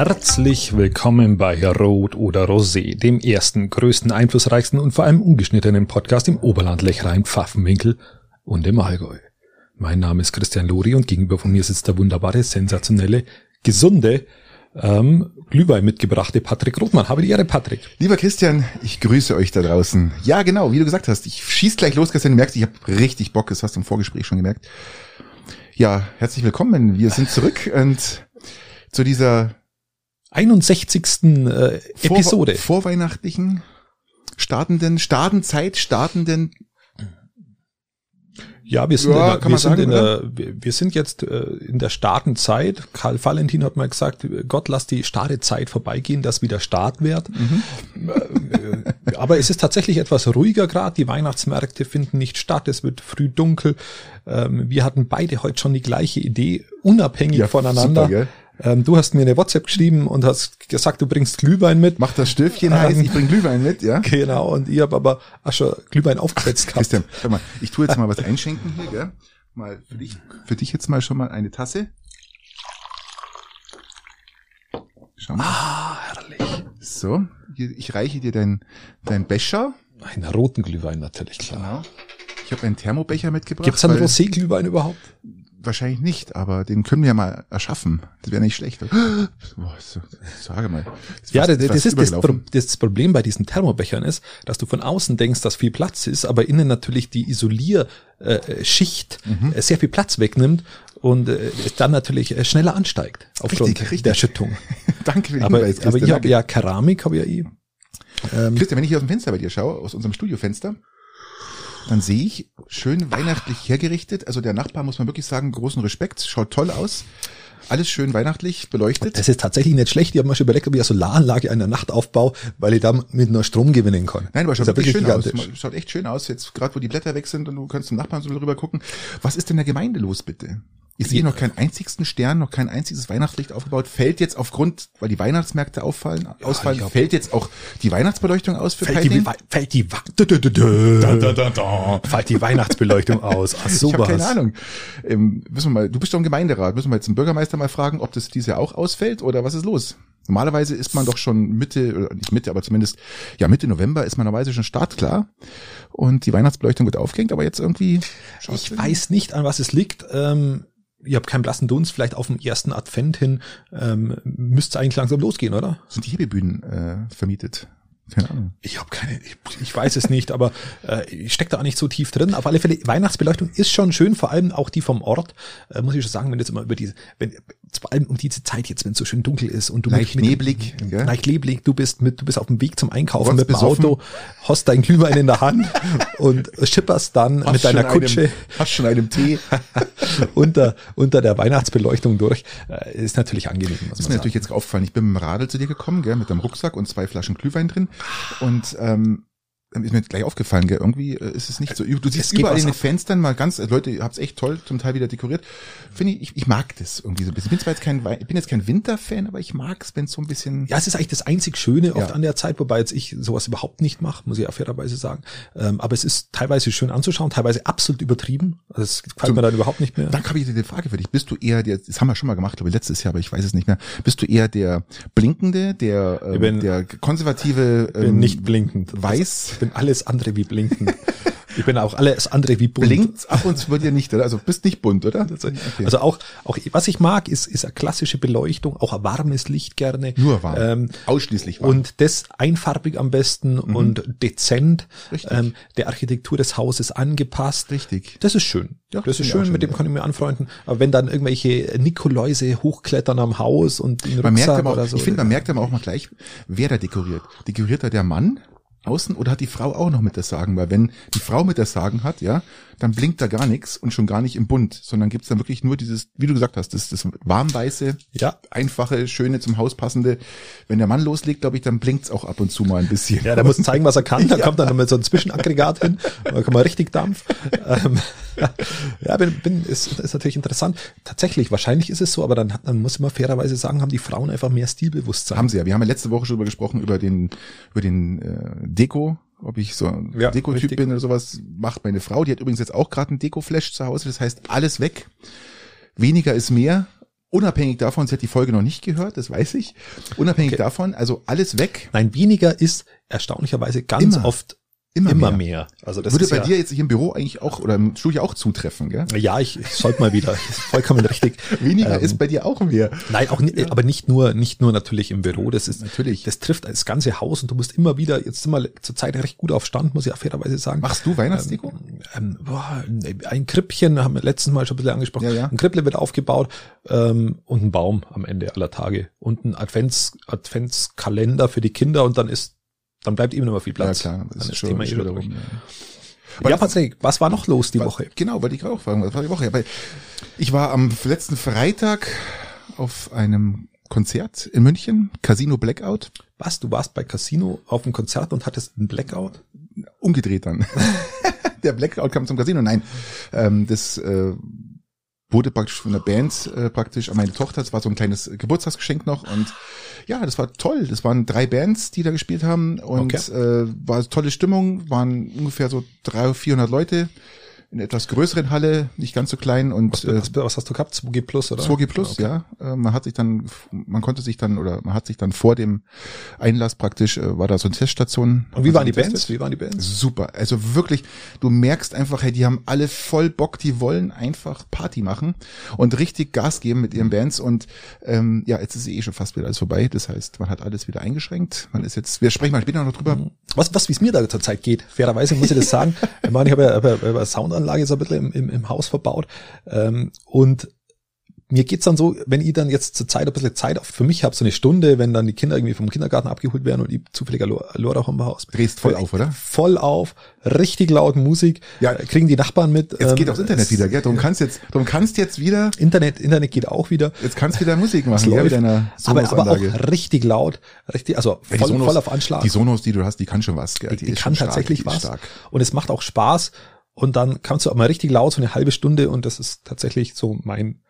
Herzlich willkommen bei Rot oder Rosé, dem ersten, größten, einflussreichsten und vor allem ungeschnittenen Podcast im Oberland, Lechrein, Pfaffenwinkel und im Allgäu. Mein Name ist Christian Lori und gegenüber von mir sitzt der wunderbare, sensationelle, gesunde, ähm, Glühwein mitgebrachte Patrick Rothmann. Habe die Ehre, Patrick. Lieber Christian, ich grüße euch da draußen. Ja, genau, wie du gesagt hast, ich schieß gleich los, Christian. Du merkst, ich habe richtig Bock, das hast du im Vorgespräch schon gemerkt. Ja, herzlich willkommen. Wir sind zurück und zu dieser 61. Äh, Episode. Vor, vorweihnachtlichen, startenden, Startenzeit, startenden ja, wir sind, ja, in, der, wir, sind sagen, in der, wir sind jetzt äh, in der Startenzeit. Karl Valentin hat mal gesagt, Gott lass die Startezeit vorbeigehen, dass wieder Start wird. Mhm. Äh, aber es ist tatsächlich etwas ruhiger gerade. Die Weihnachtsmärkte finden nicht statt. Es wird früh dunkel. Ähm, wir hatten beide heute schon die gleiche Idee, unabhängig ja, voneinander. Super, ähm, du hast mir eine WhatsApp geschrieben und hast gesagt, du bringst Glühwein mit. Mach das Stöfchen ähm, heiß, ich bring Glühwein mit, ja. Genau, und ich habe aber auch schon Glühwein aufgesetzt gehabt. Christian, schau mal, ich tue jetzt mal was einschenken hier, gell? Mal für dich, für dich jetzt mal schon mal eine Tasse. Schau mal. Ah, herrlich. So, ich reiche dir dein, dein Becher. Einen roten Glühwein natürlich, klar. Genau. Ich habe einen Thermobecher mitgebracht. Gibt's einen Rosé-Glühwein überhaupt? Wahrscheinlich nicht, aber den können wir ja mal erschaffen. Das wäre nicht schlecht. Boah, so, sage mal. Das ja, das, das ist das, das, Problem bei diesen Thermobechern ist, dass du von außen denkst, dass viel Platz ist, aber innen natürlich die Isolierschicht mhm. Äh, sehr viel Platz wegnimmt und äh, dann natürlich äh, schneller ansteigt aufgrund richtig, richtig. der Schüttung. danke für den aber, Hinweis, Aber ich habe ja Keramik, habe ja eh. Ähm, Christian, wenn ich hier aus dem Fenster bei dir schaue, aus unserem Studiofenster, dann sehe ich schön weihnachtlich hergerichtet. Also der Nachbar muss man wirklich sagen, großen Respekt, schaut toll aus. Alles schön weihnachtlich beleuchtet. Das ist tatsächlich nicht schlecht. Ich habe mir schon überlegt, ob ich eine Solaranlage in der Nacht aufbaue, weil ich da mit nur Strom gewinnen kann. Nein, aber schaut wirklich schön gigantisch. aus. Schaut echt schön aus. Jetzt gerade, wo die Blätter weg sind und du kannst zum Nachbarn so drüber gucken. Was ist denn der Gemeinde los, bitte? Ich sehe noch keinen einzigsten Stern, noch kein einziges Weihnachtslicht aufgebaut. Fällt jetzt aufgrund, weil die Weihnachtsmärkte auffallen, ja, ausfallen, fällt jetzt auch die Weihnachtsbeleuchtung aus für fällt die, fällt die, fällt die Weihnachtsbeleuchtung aus. Ach, sowas. Ich habe keine Ahnung. Ähm, müssen wir mal, du bist doch im Gemeinderat. Müssen wir jetzt den Bürgermeister mal fragen, ob das dieses Jahr auch ausfällt oder was ist los? Normalerweise ist man doch schon Mitte, oder nicht Mitte, aber zumindest, ja, Mitte November ist man normalerweise schon startklar. Und die Weihnachtsbeleuchtung wird aufgehängt, aber jetzt irgendwie. Ich weiß nicht, an was es liegt. Ähm, ihr habt keinen blassen Dunst, vielleicht auf dem ersten Advent hin, ähm, müsste eigentlich langsam losgehen, oder? Sind die Hebebühnen äh, vermietet? Keine Ahnung. Ich habe keine, ich, ich, weiß es nicht, aber äh, ich stecke da auch nicht so tief drin. Auf alle Fälle, Weihnachtsbeleuchtung ist schon schön, vor allem auch die vom Ort, äh, muss ich schon sagen, wenn jetzt immer über diese, wenn vor allem um diese Zeit jetzt, wenn es so schön dunkel ist und du leicht mit, neblig, ja? leicht neblig, du bist mit, du bist auf dem Weg zum Einkaufen mit dem Auto, hast dein Glühwein in der Hand und schipperst dann hast mit deiner Kutsche, einem, hast schon einem Tee unter unter der Weihnachtsbeleuchtung durch, äh, ist natürlich angenehm. Ist mir natürlich jetzt aufgefallen. Ich bin mit dem Radl zu dir gekommen, gell, mit deinem Rucksack und zwei Flaschen Glühwein drin und ähm, ist mir gleich aufgefallen, gell? irgendwie äh, ist es nicht so. Du siehst überall in den Fenstern mal ganz, Leute, ihr habt's echt toll zum Teil wieder dekoriert. Finde ich, ich, ich mag das irgendwie so ein bisschen. Ich bin zwar jetzt kein, ich bin jetzt kein Winterfan, aber ich mag's, wenn es so ein bisschen. Ja, es ist eigentlich das einzig Schöne oft ja. an der Zeit, wobei jetzt ich sowas überhaupt nicht mache, muss ich auch fairerweise sagen. Ähm, aber es ist teilweise schön anzuschauen, teilweise absolut übertrieben. Also es gefällt zum, mir dann überhaupt nicht mehr. Dann habe ich dir die Frage für dich. Bist du eher der, das haben wir schon mal gemacht, glaube ich, letztes Jahr, aber ich weiß es nicht mehr. Bist du eher der blinkende, der, ähm, bin, der konservative, ähm, nicht blinkend. Weiß? Ich bin alles andere wie blinken. Ich bin auch alles andere wie bunt. Blinkt ab und zu bei dir nicht, oder? Also bist nicht bunt, oder? Okay. Also auch, auch, was ich mag, ist, ist eine klassische Beleuchtung, auch ein warmes Licht gerne. Nur warm. Ähm, Ausschließlich warm. Und das einfarbig am besten mhm. und dezent. Richtig. Ähm, der Architektur des Hauses angepasst. Richtig. Das ist schön. Ja, das ist schön, schön, mit dem ja. kann ich mir anfreunden. Aber wenn dann irgendwelche Nikoläuse hochklettern am Haus und den man merkt aber auch, so, Ich finde, man merkt aber auch mal gleich, wer da dekoriert. Dekoriert da der Mann außen oder hat die Frau auch noch mit das Sagen? Weil wenn die Frau mit das Sagen hat, ja, dann blinkt da gar nichts und schon gar nicht im Bund, sondern gibt's dann wirklich nur dieses, wie du gesagt hast, das, das warmweiße, ja. einfache, schöne, zum Haus passende. Wenn der Mann loslegt, glaube ich, dann blinkt's auch ab und zu mal ein bisschen. Ja, der muss zeigen, was er kann. Da ja. kommt dann noch mit so ein Zwischenaggregat hin. Da kann man richtig Dampf. Ähm, ja, bin, bin, ist, ist natürlich interessant. Tatsächlich, wahrscheinlich ist es so, aber dann, dann muss man fairerweise sagen, haben die Frauen einfach mehr Stilbewusstsein. Haben sie ja. Wir haben ja letzte Woche schon darüber gesprochen, über den, über den äh, Deko, ob ich so ein ja, Deko-Typ bin oder sowas, macht meine Frau. Die hat übrigens jetzt auch gerade einen Deko-Flash zu Hause. Das heißt, alles weg. Weniger ist mehr. unabhängig davon, sie hat die Folge noch nicht gehört, das weiß ich. Unabhängig okay. davon, also alles weg. Nein, weniger ist erstaunlicherweise ganz Immer. oft Immer, immer mehr. mehr. Also das Würde bei ja, dir jetzt hier im Büro eigentlich auch oder im Studio auch zutreffen, gell? Ja, ich, ich sollte mal wieder. Vollkommen richtig. Weniger ähm, ist bei dir auch mehr. Nein, auch nicht, ja. aber nicht nur, nicht nur natürlich im Büro. Das ist natürlich. Das trifft das ganze Haus und du musst immer wieder. Jetzt sind wir zur Zeit recht gut auf Stand, muss ich auch fairerweise sagen. Machst du Weihnachtsdeko? Ähm, ähm, boah, ein Krippchen haben wir letztes Mal schon ein bisschen angesprochen. Ja, ja. Ein Kripple wird aufgebaut ähm, und ein Baum am Ende aller Tage und ein Advents Adventskalender für die Kinder und dann ist dann bleibt eben immer viel Platz. Ja, klar. Das dann ist schon, Thema schon darum, ja. ja, Patrick, was war noch los die Woche? Genau, wollte ich auch fragen, was war die Woche? Ich war am letzten Freitag auf einem Konzert in München, Casino Blackout. Was? Du warst bei Casino auf einem Konzert und hattest einen Blackout? Umgedreht dann. Der Blackout kam zum Casino. Nein, ähm, das äh, wurde praktisch von der Band äh, praktisch an meine Tochter. Das war so ein kleines Geburtstagsgeschenk noch und ja, das war toll. Das waren drei Bands, die da gespielt haben und okay. äh, war tolle Stimmung. Waren ungefähr so 300, 400 Leute in etwas größeren Halle, nicht ganz so klein und was, äh, was hast du gehabt? 2G Plus oder? 2G Plus, okay. ja. Äh, man hat sich dann, man konnte sich dann oder man hat sich dann vor dem Einlass praktisch äh, war da so eine Teststation. Und wie waren die Bands? Wie waren die Bands? Super, also wirklich, du merkst einfach, hey, die haben alle voll Bock, die wollen einfach Party machen und richtig Gas geben mit ihren Bands und ähm, ja, jetzt ist eh schon fast wieder alles vorbei. Das heißt, man hat alles wieder eingeschränkt. Man ist jetzt, wir sprechen mal später noch drüber. Was, was wie es mir da zur Zeit geht. Fairerweise muss ich das sagen. ich meine, ich habe ja, hab ja Sound Solaranlage so ein bisschen im, im, im Haus verbaut. Ähm, und mir geht's dann so, wenn ich dann jetzt zur Zeit ein bisschen Zeit für mich habe so eine Stunde, wenn dann die Kinder irgendwie vom Kindergarten abgeholt werden und ich zufälliger Lorach im Haus. Drehst voll auf, oder? Voll auf, richtig laut Musik, ja, kriegen die Nachbarn mit. Jetzt ähm, geht auch Internet wieder, gell? Du kannst jetzt, du kannst jetzt wieder. Internet, Internet geht auch wieder. Jetzt kannst du wieder Musik machen, ja, mit deiner aber, aber auch richtig laut, richtig, also voll, ja, Sonos, voll auf Anschlag. Die Sonos, die du hast, die kann schon was, gell? Die, die, die kann tatsächlich stark, was. Stark. Und es macht auch Spaß und dann kannst du auch mal richtig laut, so eine halbe Stunde und das ist tatsächlich so mein,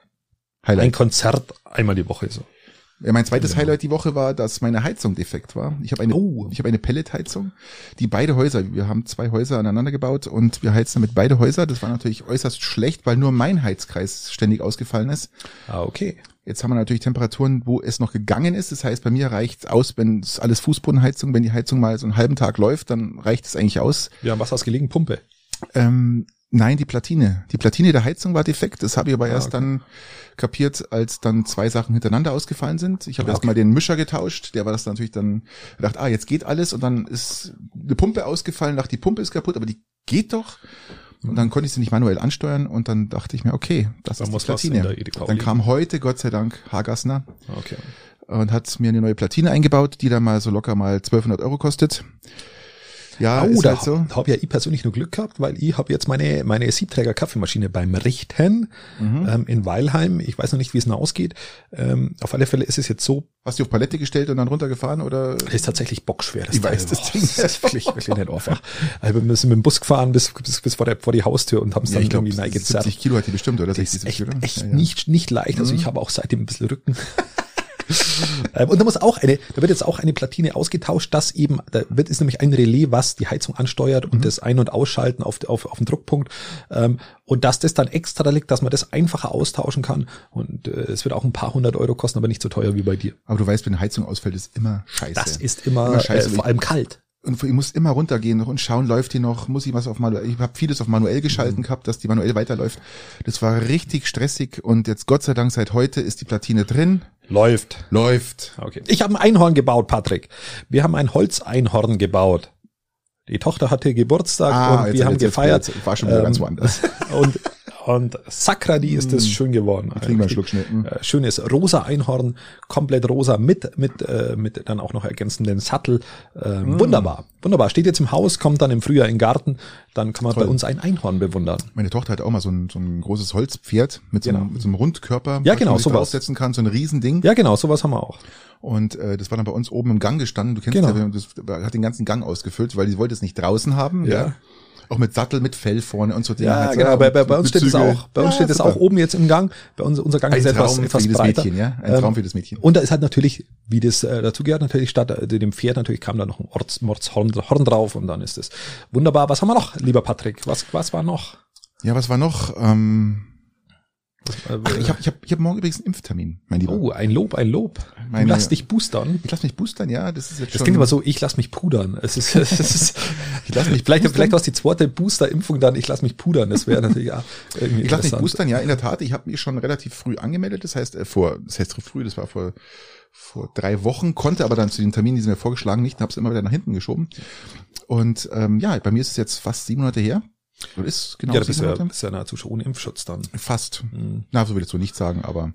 Highlight. ein Konzert einmal die Woche so. Ja, mein zweites ja. Highlight die Woche war, dass meine Heizung defekt war. Ich habe eine, oh. ich habe eine Pelletheizung, die beide Häuser, wir haben zwei Häuser aneinander gebaut und wir heizen damit beide Häuser. Das war natürlich äußerst schlecht, weil nur mein Heizkreis ständig ausgefallen ist. Ah, okay. Jetzt haben wir natürlich Temperaturen, wo es noch gegangen ist. Das heißt, bei mir reicht aus, wenn es alles Fußbodenheizung, wenn die Heizung mal so einen halben Tag läuft, dann reicht es eigentlich aus. Ja, was hast gelegen? Pumpe. Ähm, nein, die Platine. Die Platine der Heizung war defekt. Das habe ich aber ah, erst okay. dann kapiert, als dann zwei Sachen hintereinander ausgefallen sind. Ich habe okay. erst mal den Mischer getauscht. Der war das natürlich dann gedacht, ah, jetzt geht alles. Und dann ist eine Pumpe ausgefallen. Dachte, die Pumpe ist kaputt, aber die geht doch. Und dann konnte ich sie nicht manuell ansteuern und dann dachte ich mir, okay, das dann ist die Platine. Dann kam heute, Gott sei Dank, Hagassner okay. und hat mir eine neue Platine eingebaut, die dann mal so locker mal 1200 Euro kostet. Ja, oh, da halt so. habe ja ich persönlich nur Glück gehabt, weil ich habe jetzt meine meine Siebträger Kaffeemaschine beim Richten mhm. ähm, in Weilheim. Ich weiß noch nicht, wie es noch ausgeht. Ähm, auf alle Fälle ist es jetzt so. Hast du auf Palette gestellt und dann runtergefahren oder? Das ist tatsächlich bockschwer. Das ich weiß, das Ding das ist wirklich, wirklich nicht einfach. Also wir sind mit dem Bus gefahren bis, bis, bis vor, der, vor die Haustür und haben es ja, dann irgendwie neigezerrt. 70 Kilo hat die bestimmt, oder? 60, echt, oder? echt ja, ja. nicht nicht leicht. Also mhm. ich habe auch seitdem ein bisschen Rücken. Ähm, und da muss auch eine, da wird jetzt auch eine Platine ausgetauscht, das eben, da wird ist nämlich ein Relais, was die Heizung ansteuert und mhm. das Ein- und Ausschalten auf, auf, auf den Druckpunkt. Ähm, und dass das dann extra liegt, dass man das einfacher austauschen kann. Und äh, es wird auch ein paar hundert Euro kosten, aber nicht so teuer wie bei dir. Aber du weißt, wenn eine Heizung ausfällt, ist immer scheiße. Das ist immer, immer scheiße. Äh, vor allem kalt und ich muss immer runtergehen und schauen, läuft die noch, muss ich was auf manuell, ich habe vieles auf manuell geschalten mhm. gehabt, dass die manuell weiterläuft. Das war richtig stressig und jetzt Gott sei Dank seit heute ist die Platine drin. Läuft. Läuft. Okay. Ich habe ein Einhorn gebaut, Patrick. Wir haben ein Holzeinhorn gebaut. Die Tochter hatte Geburtstag ah, und wir haben gefeiert. Jetzt, war schon wieder ähm, ganz woanders. Und und Sakradi ist es mm. schön geworden. Einen Schluck Schnitten. Äh, schönes rosa Einhorn, komplett rosa mit mit äh, mit dann auch noch ergänzenden Sattel. Äh, mm. Wunderbar, wunderbar. Steht jetzt im Haus, kommt dann im Frühjahr in den Garten. Dann kann man Toll. bei uns ein Einhorn bewundern. Meine Tochter hat auch mal so ein, so ein großes Holzpferd mit so, einem, genau. mit so einem Rundkörper, ja genau, sowas aufsetzen kann, so ein Riesending. Ja genau, sowas haben wir auch. Und äh, das war dann bei uns oben im Gang gestanden. Du kennst genau. ja, das hat den ganzen Gang ausgefüllt, weil die wollte es nicht draußen haben. Ja. ja. Auch mit Sattel, mit Fell vorne und so. Ja, genau. Bei, bei, bei uns steht es auch. Bei uns steht es auch oben jetzt im Gang. Bei uns unser Gang Ein ist etwas, Traum etwas für breiter. Mädchen, ja. Ein Traum für das Mädchen. Und da ist halt natürlich, wie das äh, dazu gehört, natürlich statt äh, dem Pferd natürlich kam da noch ein Orts, Mordshorn Horn drauf und dann ist es wunderbar. Was haben wir noch, lieber Patrick? Was was war noch? Ja, was war noch? Ähm Ach, ich habe ich hab, ich hab morgen übrigens einen Impftermin, mein Lieber. Oh, ein Lob, ein Lob. Meine, du lass dich boostern. Ich lass mich boostern, ja. Das ist jetzt Das klingt aber so, ich lass mich pudern. Es ist, es ist, ich lass mich vielleicht, vielleicht was die zweite Booster-Impfung dann, ich lass mich pudern. Das wäre natürlich ja irgendwie Ich lass mich boostern, ja, in der Tat. Ich habe mich schon relativ früh angemeldet. Das heißt, äh, vor, das heißt früh, das war vor vor drei Wochen, konnte aber dann zu den Terminen, die sie mir vorgeschlagen, nicht, habe es immer wieder nach hinten geschoben. Und ähm, ja, bei mir ist es jetzt fast sieben Monate her. Ist genau Ja, bist sieben ja, bist ja nahezu schon ohne Impfschutz dann. Fast. Mhm. Na, so will ich so nicht sagen, aber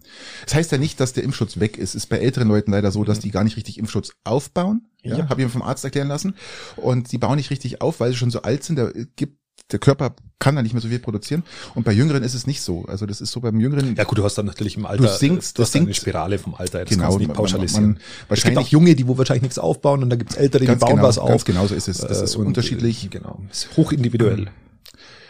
es heißt ja nicht, dass der Impfschutz weg ist. Ist bei älteren Leuten leider so, dass die gar nicht richtig Impfschutz aufbauen. Ja, Ja. habe ich mir vom Arzt erklären lassen. Und die bauen nicht richtig auf, weil sie schon so alt sind. Da gibt der Körper kann da nicht mehr so viel produzieren. Und bei Jüngeren ist es nicht so. Also das ist so beim Jüngeren. Ja gut, du hast dann natürlich im Alter, Du sinkst- du hast das eine sinkt- Spirale vom Alter, das Genau, kannst du nicht man- pauschalisieren. man- es gibt wahrscheinlich- auch Junge, die wo wahrscheinlich nichts aufbauen und dann gibt's Ältere, die bauen genau, was auf. ganz genau so ist es. Das Äh, ist und, unterschiedlich. äh, Genau, ist hochindividuell.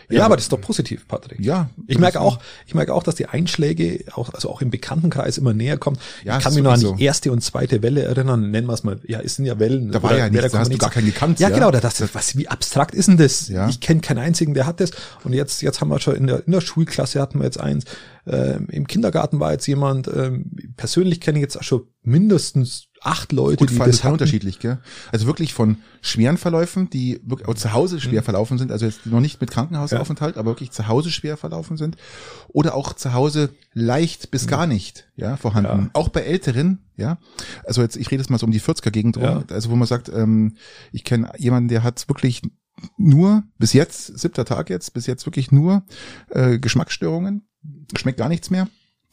Ja, Ja. aber das ist doch positiv, Patrick. Ja. Ich merke auch, ich merke auch, dass die Einschläge auch, also auch im Bekanntenkreis immer näher kommen. Ja, ich kann mich noch an die erste und zweite Welle erinnern, nennen wir es mal. Ja, es sind ja Wellen. Da war ja nichts, da hast du gar keinen gekannt, Ja, ja. genau, da dachte ich, was, wie abstrakt ist denn das? Ja. Ich kenne keinen einzigen, der hat das. Und jetzt, jetzt haben wir schon in der, in der Schulklasse hatten wir jetzt eins. Ähm, Im Kindergarten war jetzt jemand, ähm, persönlich kenne ich jetzt auch schon mindestens acht Leute, Gut, die das ist unterschiedlich, gell? Also wirklich von schweren Verläufen, die wirklich auch zu Hause schwer verlaufen sind, also jetzt noch nicht mit Krankenhausaufenthalt, aber wirklich zu Hause schwer verlaufen sind. Oder auch zu Hause leicht bis gar nicht, ja, vorhanden. Ja. Auch bei Älteren, ja. Also jetzt, ich rede jetzt mal so um die 40er-Gegend rum, Ja. also wo man sagt, ähm, ich kenne jemanden, der hat wirklich nur, bis jetzt, siebter Tag jetzt, bis jetzt wirklich nur äh, Geschmacksstörungen, schmeckt gar nichts mehr,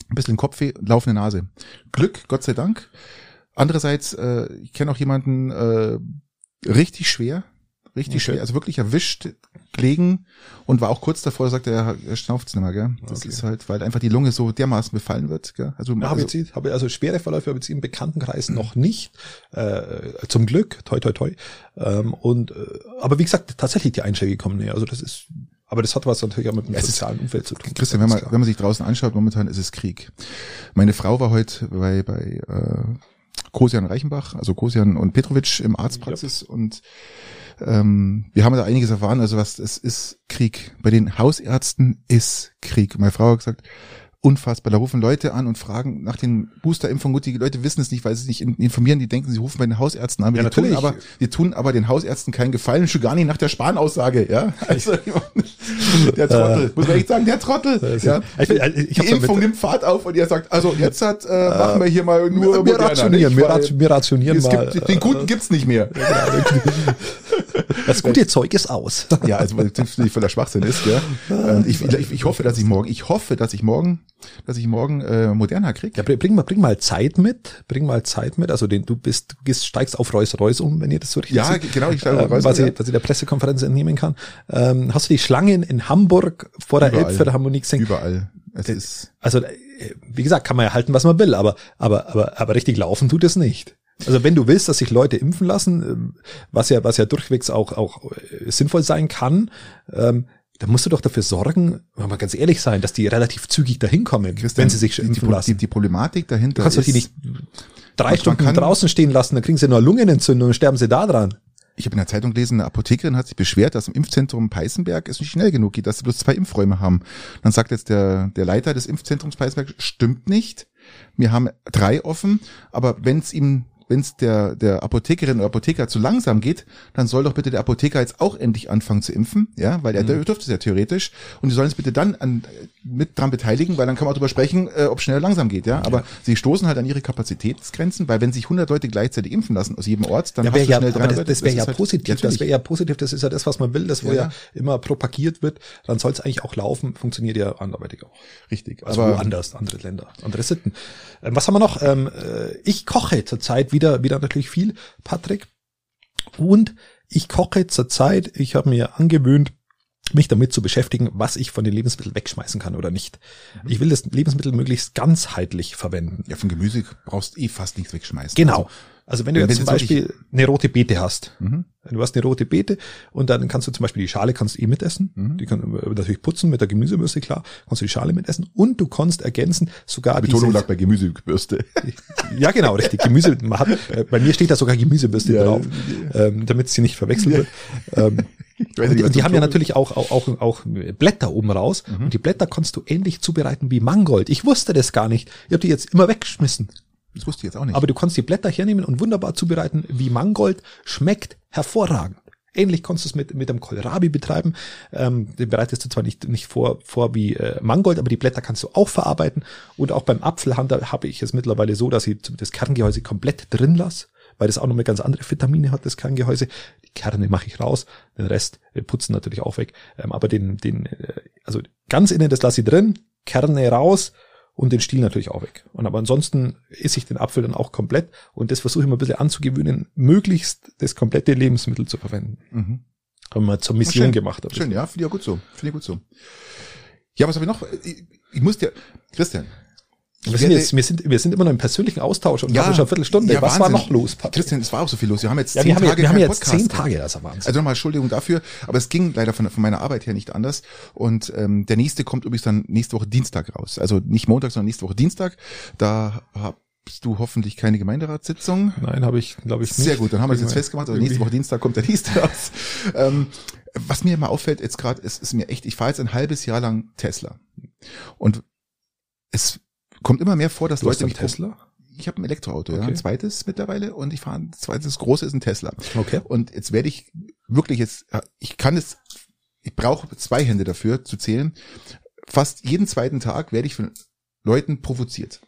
ein bisschen Kopfweh, laufende Nase. Glück, Gott sei Dank. Andererseits, äh, ich kenne auch jemanden äh, richtig schwer, richtig Okay. schwer, also wirklich erwischt, gelegen und war auch kurz davor, sagt er, er schnauft's nicht mehr, gell? Das Okay. ist halt, weil einfach die Lunge so dermaßen befallen wird, gell? Also, Ja, habe also jetzt, habe also schwere Verläufe habe jetzt im Bekanntenkreis noch nicht, äh, zum Glück, toi toi toi. Ähm, und äh, aber wie gesagt, tatsächlich die Einschläge kommen näher. Also das ist, aber das hat was natürlich auch mit dem Es ist- sozialen Umfeld zu tun. Christian, wenn man, ist wenn man sich draußen anschaut, momentan ist es Krieg. Meine Frau war heute bei, bei äh, Kosian Reichenbach, also Kosian und Petrovic im Arztpraxis und ähm, wir haben da einiges erfahren, also was, es ist Krieg. Bei den Hausärzten ist Krieg. Meine Frau hat gesagt, unfassbar. Da rufen Leute an und fragen nach den Boosterimpfungen. Gut, die Leute wissen es nicht, weil sie sich in- informieren. Die denken, sie rufen bei den Hausärzten an. Ja, die tun aber, die tun aber den Hausärzten keinen Gefallen, schon gar nicht nach der Spahn-Aussage, ja. Also, der Trottel, muss man echt sagen, der Trottel, ja. Ich, will- ich, ich Die Impfung nimmt Fahrt auf und ihr sagt, also jetzt hat, äh, machen wir hier mal nur wir Moderna, rationieren, wir, rat- wir rationieren es mal. gibt, den Guten gibt's nicht mehr. das gute Zeug ist aus. Ja, also weil natürlich voller Schwachsinn ist, ja. Ich, ich, ich hoffe, dass ich morgen, ich hoffe, dass ich morgen, dass ich morgen äh, Moderna krieg. Ja, bring mal, bring mal Zeit mit, bring mal Zeit mit. Also den, du bist, du gehst, steigst auf Reus Reus um, wenn ihr das so richtig Ja, seht. genau, ich steige auf äh, Reus was, um, ich, was ich der Pressekonferenz entnehmen kann. Ähm, hast du die Schlangen in Hamburg vor der. Elbphilharmonie gesehen? Überall. Es ist, Also, äh, wie gesagt, kann man ja halten, was man will, aber, aber, aber, aber richtig laufen tut es nicht. Also wenn du willst, dass sich Leute impfen lassen, ähm, was ja, was ja durchwegs auch, auch äh, sinnvoll sein kann, ähm, dann musst du doch dafür sorgen, wenn wir ganz ehrlich sein, dass die relativ zügig dahin kommen, Christian, wenn sie sich schon die, impfen die, lassen. die, die Problematik dahinter Du kannst ist, die nicht drei Stunden draußen stehen lassen, dann kriegen sie nur Lungenentzündung und sterben sie da dran. ich habe in der Zeitung gelesen, eine Apothekerin hat sich beschwert, dass im Impfzentrum Peißenberg es nicht schnell genug geht, dass sie bloß zwei Impfräume haben. Dann sagt jetzt der, der Leiter des Impfzentrums Peißenberg, stimmt nicht. Wir haben drei offen, aber wenn es ihm wenn es der, der Apothekerin oder Apotheker zu langsam geht, dann soll doch bitte der Apotheker jetzt auch endlich anfangen zu impfen, ja, weil er Mhm. dürfte es ja theoretisch und die sollen es bitte dann an, mit dran beteiligen, weil dann kann man auch darüber sprechen, äh, ob schnell oder langsam geht, ja, aber sie stoßen halt an ihre Kapazitätsgrenzen, weil wenn sich 100 Leute gleichzeitig impfen lassen aus jedem Ort, dann Ja, hast du ja, schnell aber 300 das, Leute. das wäre ja halt- positiv, das natürlich. wäre ja positiv, das ist ja das, was man will, das wo Ja, ja, ja. immer propagiert wird, dann soll es eigentlich auch laufen, funktioniert ja anderweitig auch. Richtig. Also aber woanders, andere Länder, andere Sitten. Ähm, was haben wir noch? Ähm, äh, ich koche zurzeit wieder, wieder natürlich viel, Patrick. Und ich koche zurzeit, ich habe mir angewöhnt, mich damit zu beschäftigen, was ich von den Lebensmitteln wegschmeißen kann oder nicht. Mhm. Ich will das Lebensmittel möglichst ganzheitlich verwenden. ja, von Gemüse brauchst eh fast nichts wegschmeißen. Genau. Also wenn du jetzt wenn zum Beispiel eine rote Beete hast, Mhm. du hast eine rote Beete und dann kannst du zum Beispiel die Schale kannst du eh mitessen, Mhm. die kann äh, natürlich putzen mit der Gemüsebürste, klar, kannst du die Schale mitessen und du kannst ergänzen sogar Betonung diese, lag bei Gemüsebürste. ja genau, richtig, Gemüse, man hat, äh, bei mir steht da sogar Gemüsebürste Ja. drauf, ähm, damit sie nicht verwechselt wird. Ähm, und die, die haben ja natürlich auch, auch, auch, auch Blätter oben raus. Mhm. Und die Blätter kannst du ähnlich zubereiten wie Mangold. Ich wusste das gar nicht. Ich habe die jetzt immer weggeschmissen. Das wusste ich jetzt auch nicht. Aber du kannst die Blätter hernehmen und wunderbar zubereiten wie Mangold. Schmeckt hervorragend. Ähnlich kannst du es mit, mit dem Kohlrabi betreiben. Ähm, den bereitest du zwar nicht, nicht vor, vor wie äh, Mangold, aber die Blätter kannst du auch verarbeiten. Und auch beim Apfelhandel habe ich es mittlerweile so, dass ich das Kerngehäuse komplett drin lasse, weil das auch noch mal ganz andere Vitamine hat, das Kerngehäuse. Die Kerne mache ich raus, den Rest äh, putzen natürlich auch weg. Ähm, aber den, den, äh, also ganz innen, das lasse ich drin, Kerne raus und den Stiel natürlich auch weg. Und aber ansonsten esse ich den Apfel dann auch komplett und das versuche ich mal ein bisschen anzugewöhnen, möglichst das komplette Lebensmittel zu verwenden. Mhm. Haben wir zur Mission schön, gemacht. Schön, ja, finde ich auch gut so. Finde ich gut so. Ja, was habe ich noch? Ich, ich muss dir, Christian, wir sind, jetzt, wir, sind, wir sind immer noch im persönlichen Austausch und ja, haben schon eine Viertelstunde. Ja, Was Wahnsinn. war noch los, Patrick? Christian, es war auch so viel los. Wir haben jetzt ja, zehn wir haben, Tage wir haben jetzt Podcast. zehn Tage, das ist Wahnsinn. Also nochmal Entschuldigung dafür, aber es ging leider von, von meiner Arbeit her nicht anders. Und ähm, der nächste kommt übrigens dann nächste Woche Dienstag raus. Also nicht Montag, sondern nächste Woche Dienstag. Da hast du hoffentlich keine Gemeinderatssitzung. Nein, habe ich, glaube ich, nicht. Sehr gut, dann haben wir das jetzt festgemacht. Also nächste Woche Dienstag kommt der nächste raus. ähm, was mir immer auffällt jetzt gerade, ist, ist mir echt, ich fahre jetzt ein halbes Jahr lang Tesla. Und es kommt immer mehr vor, dass du Leute mich Tesla? Ich habe ein Elektroauto, okay. ja, ein zweites mittlerweile und ich fahre ein zweites große ist ein Tesla. Okay. Und jetzt werde ich wirklich jetzt, ich kann es, ich brauche zwei Hände dafür zu zählen. Fast jeden zweiten Tag werde ich von Leuten provoziert.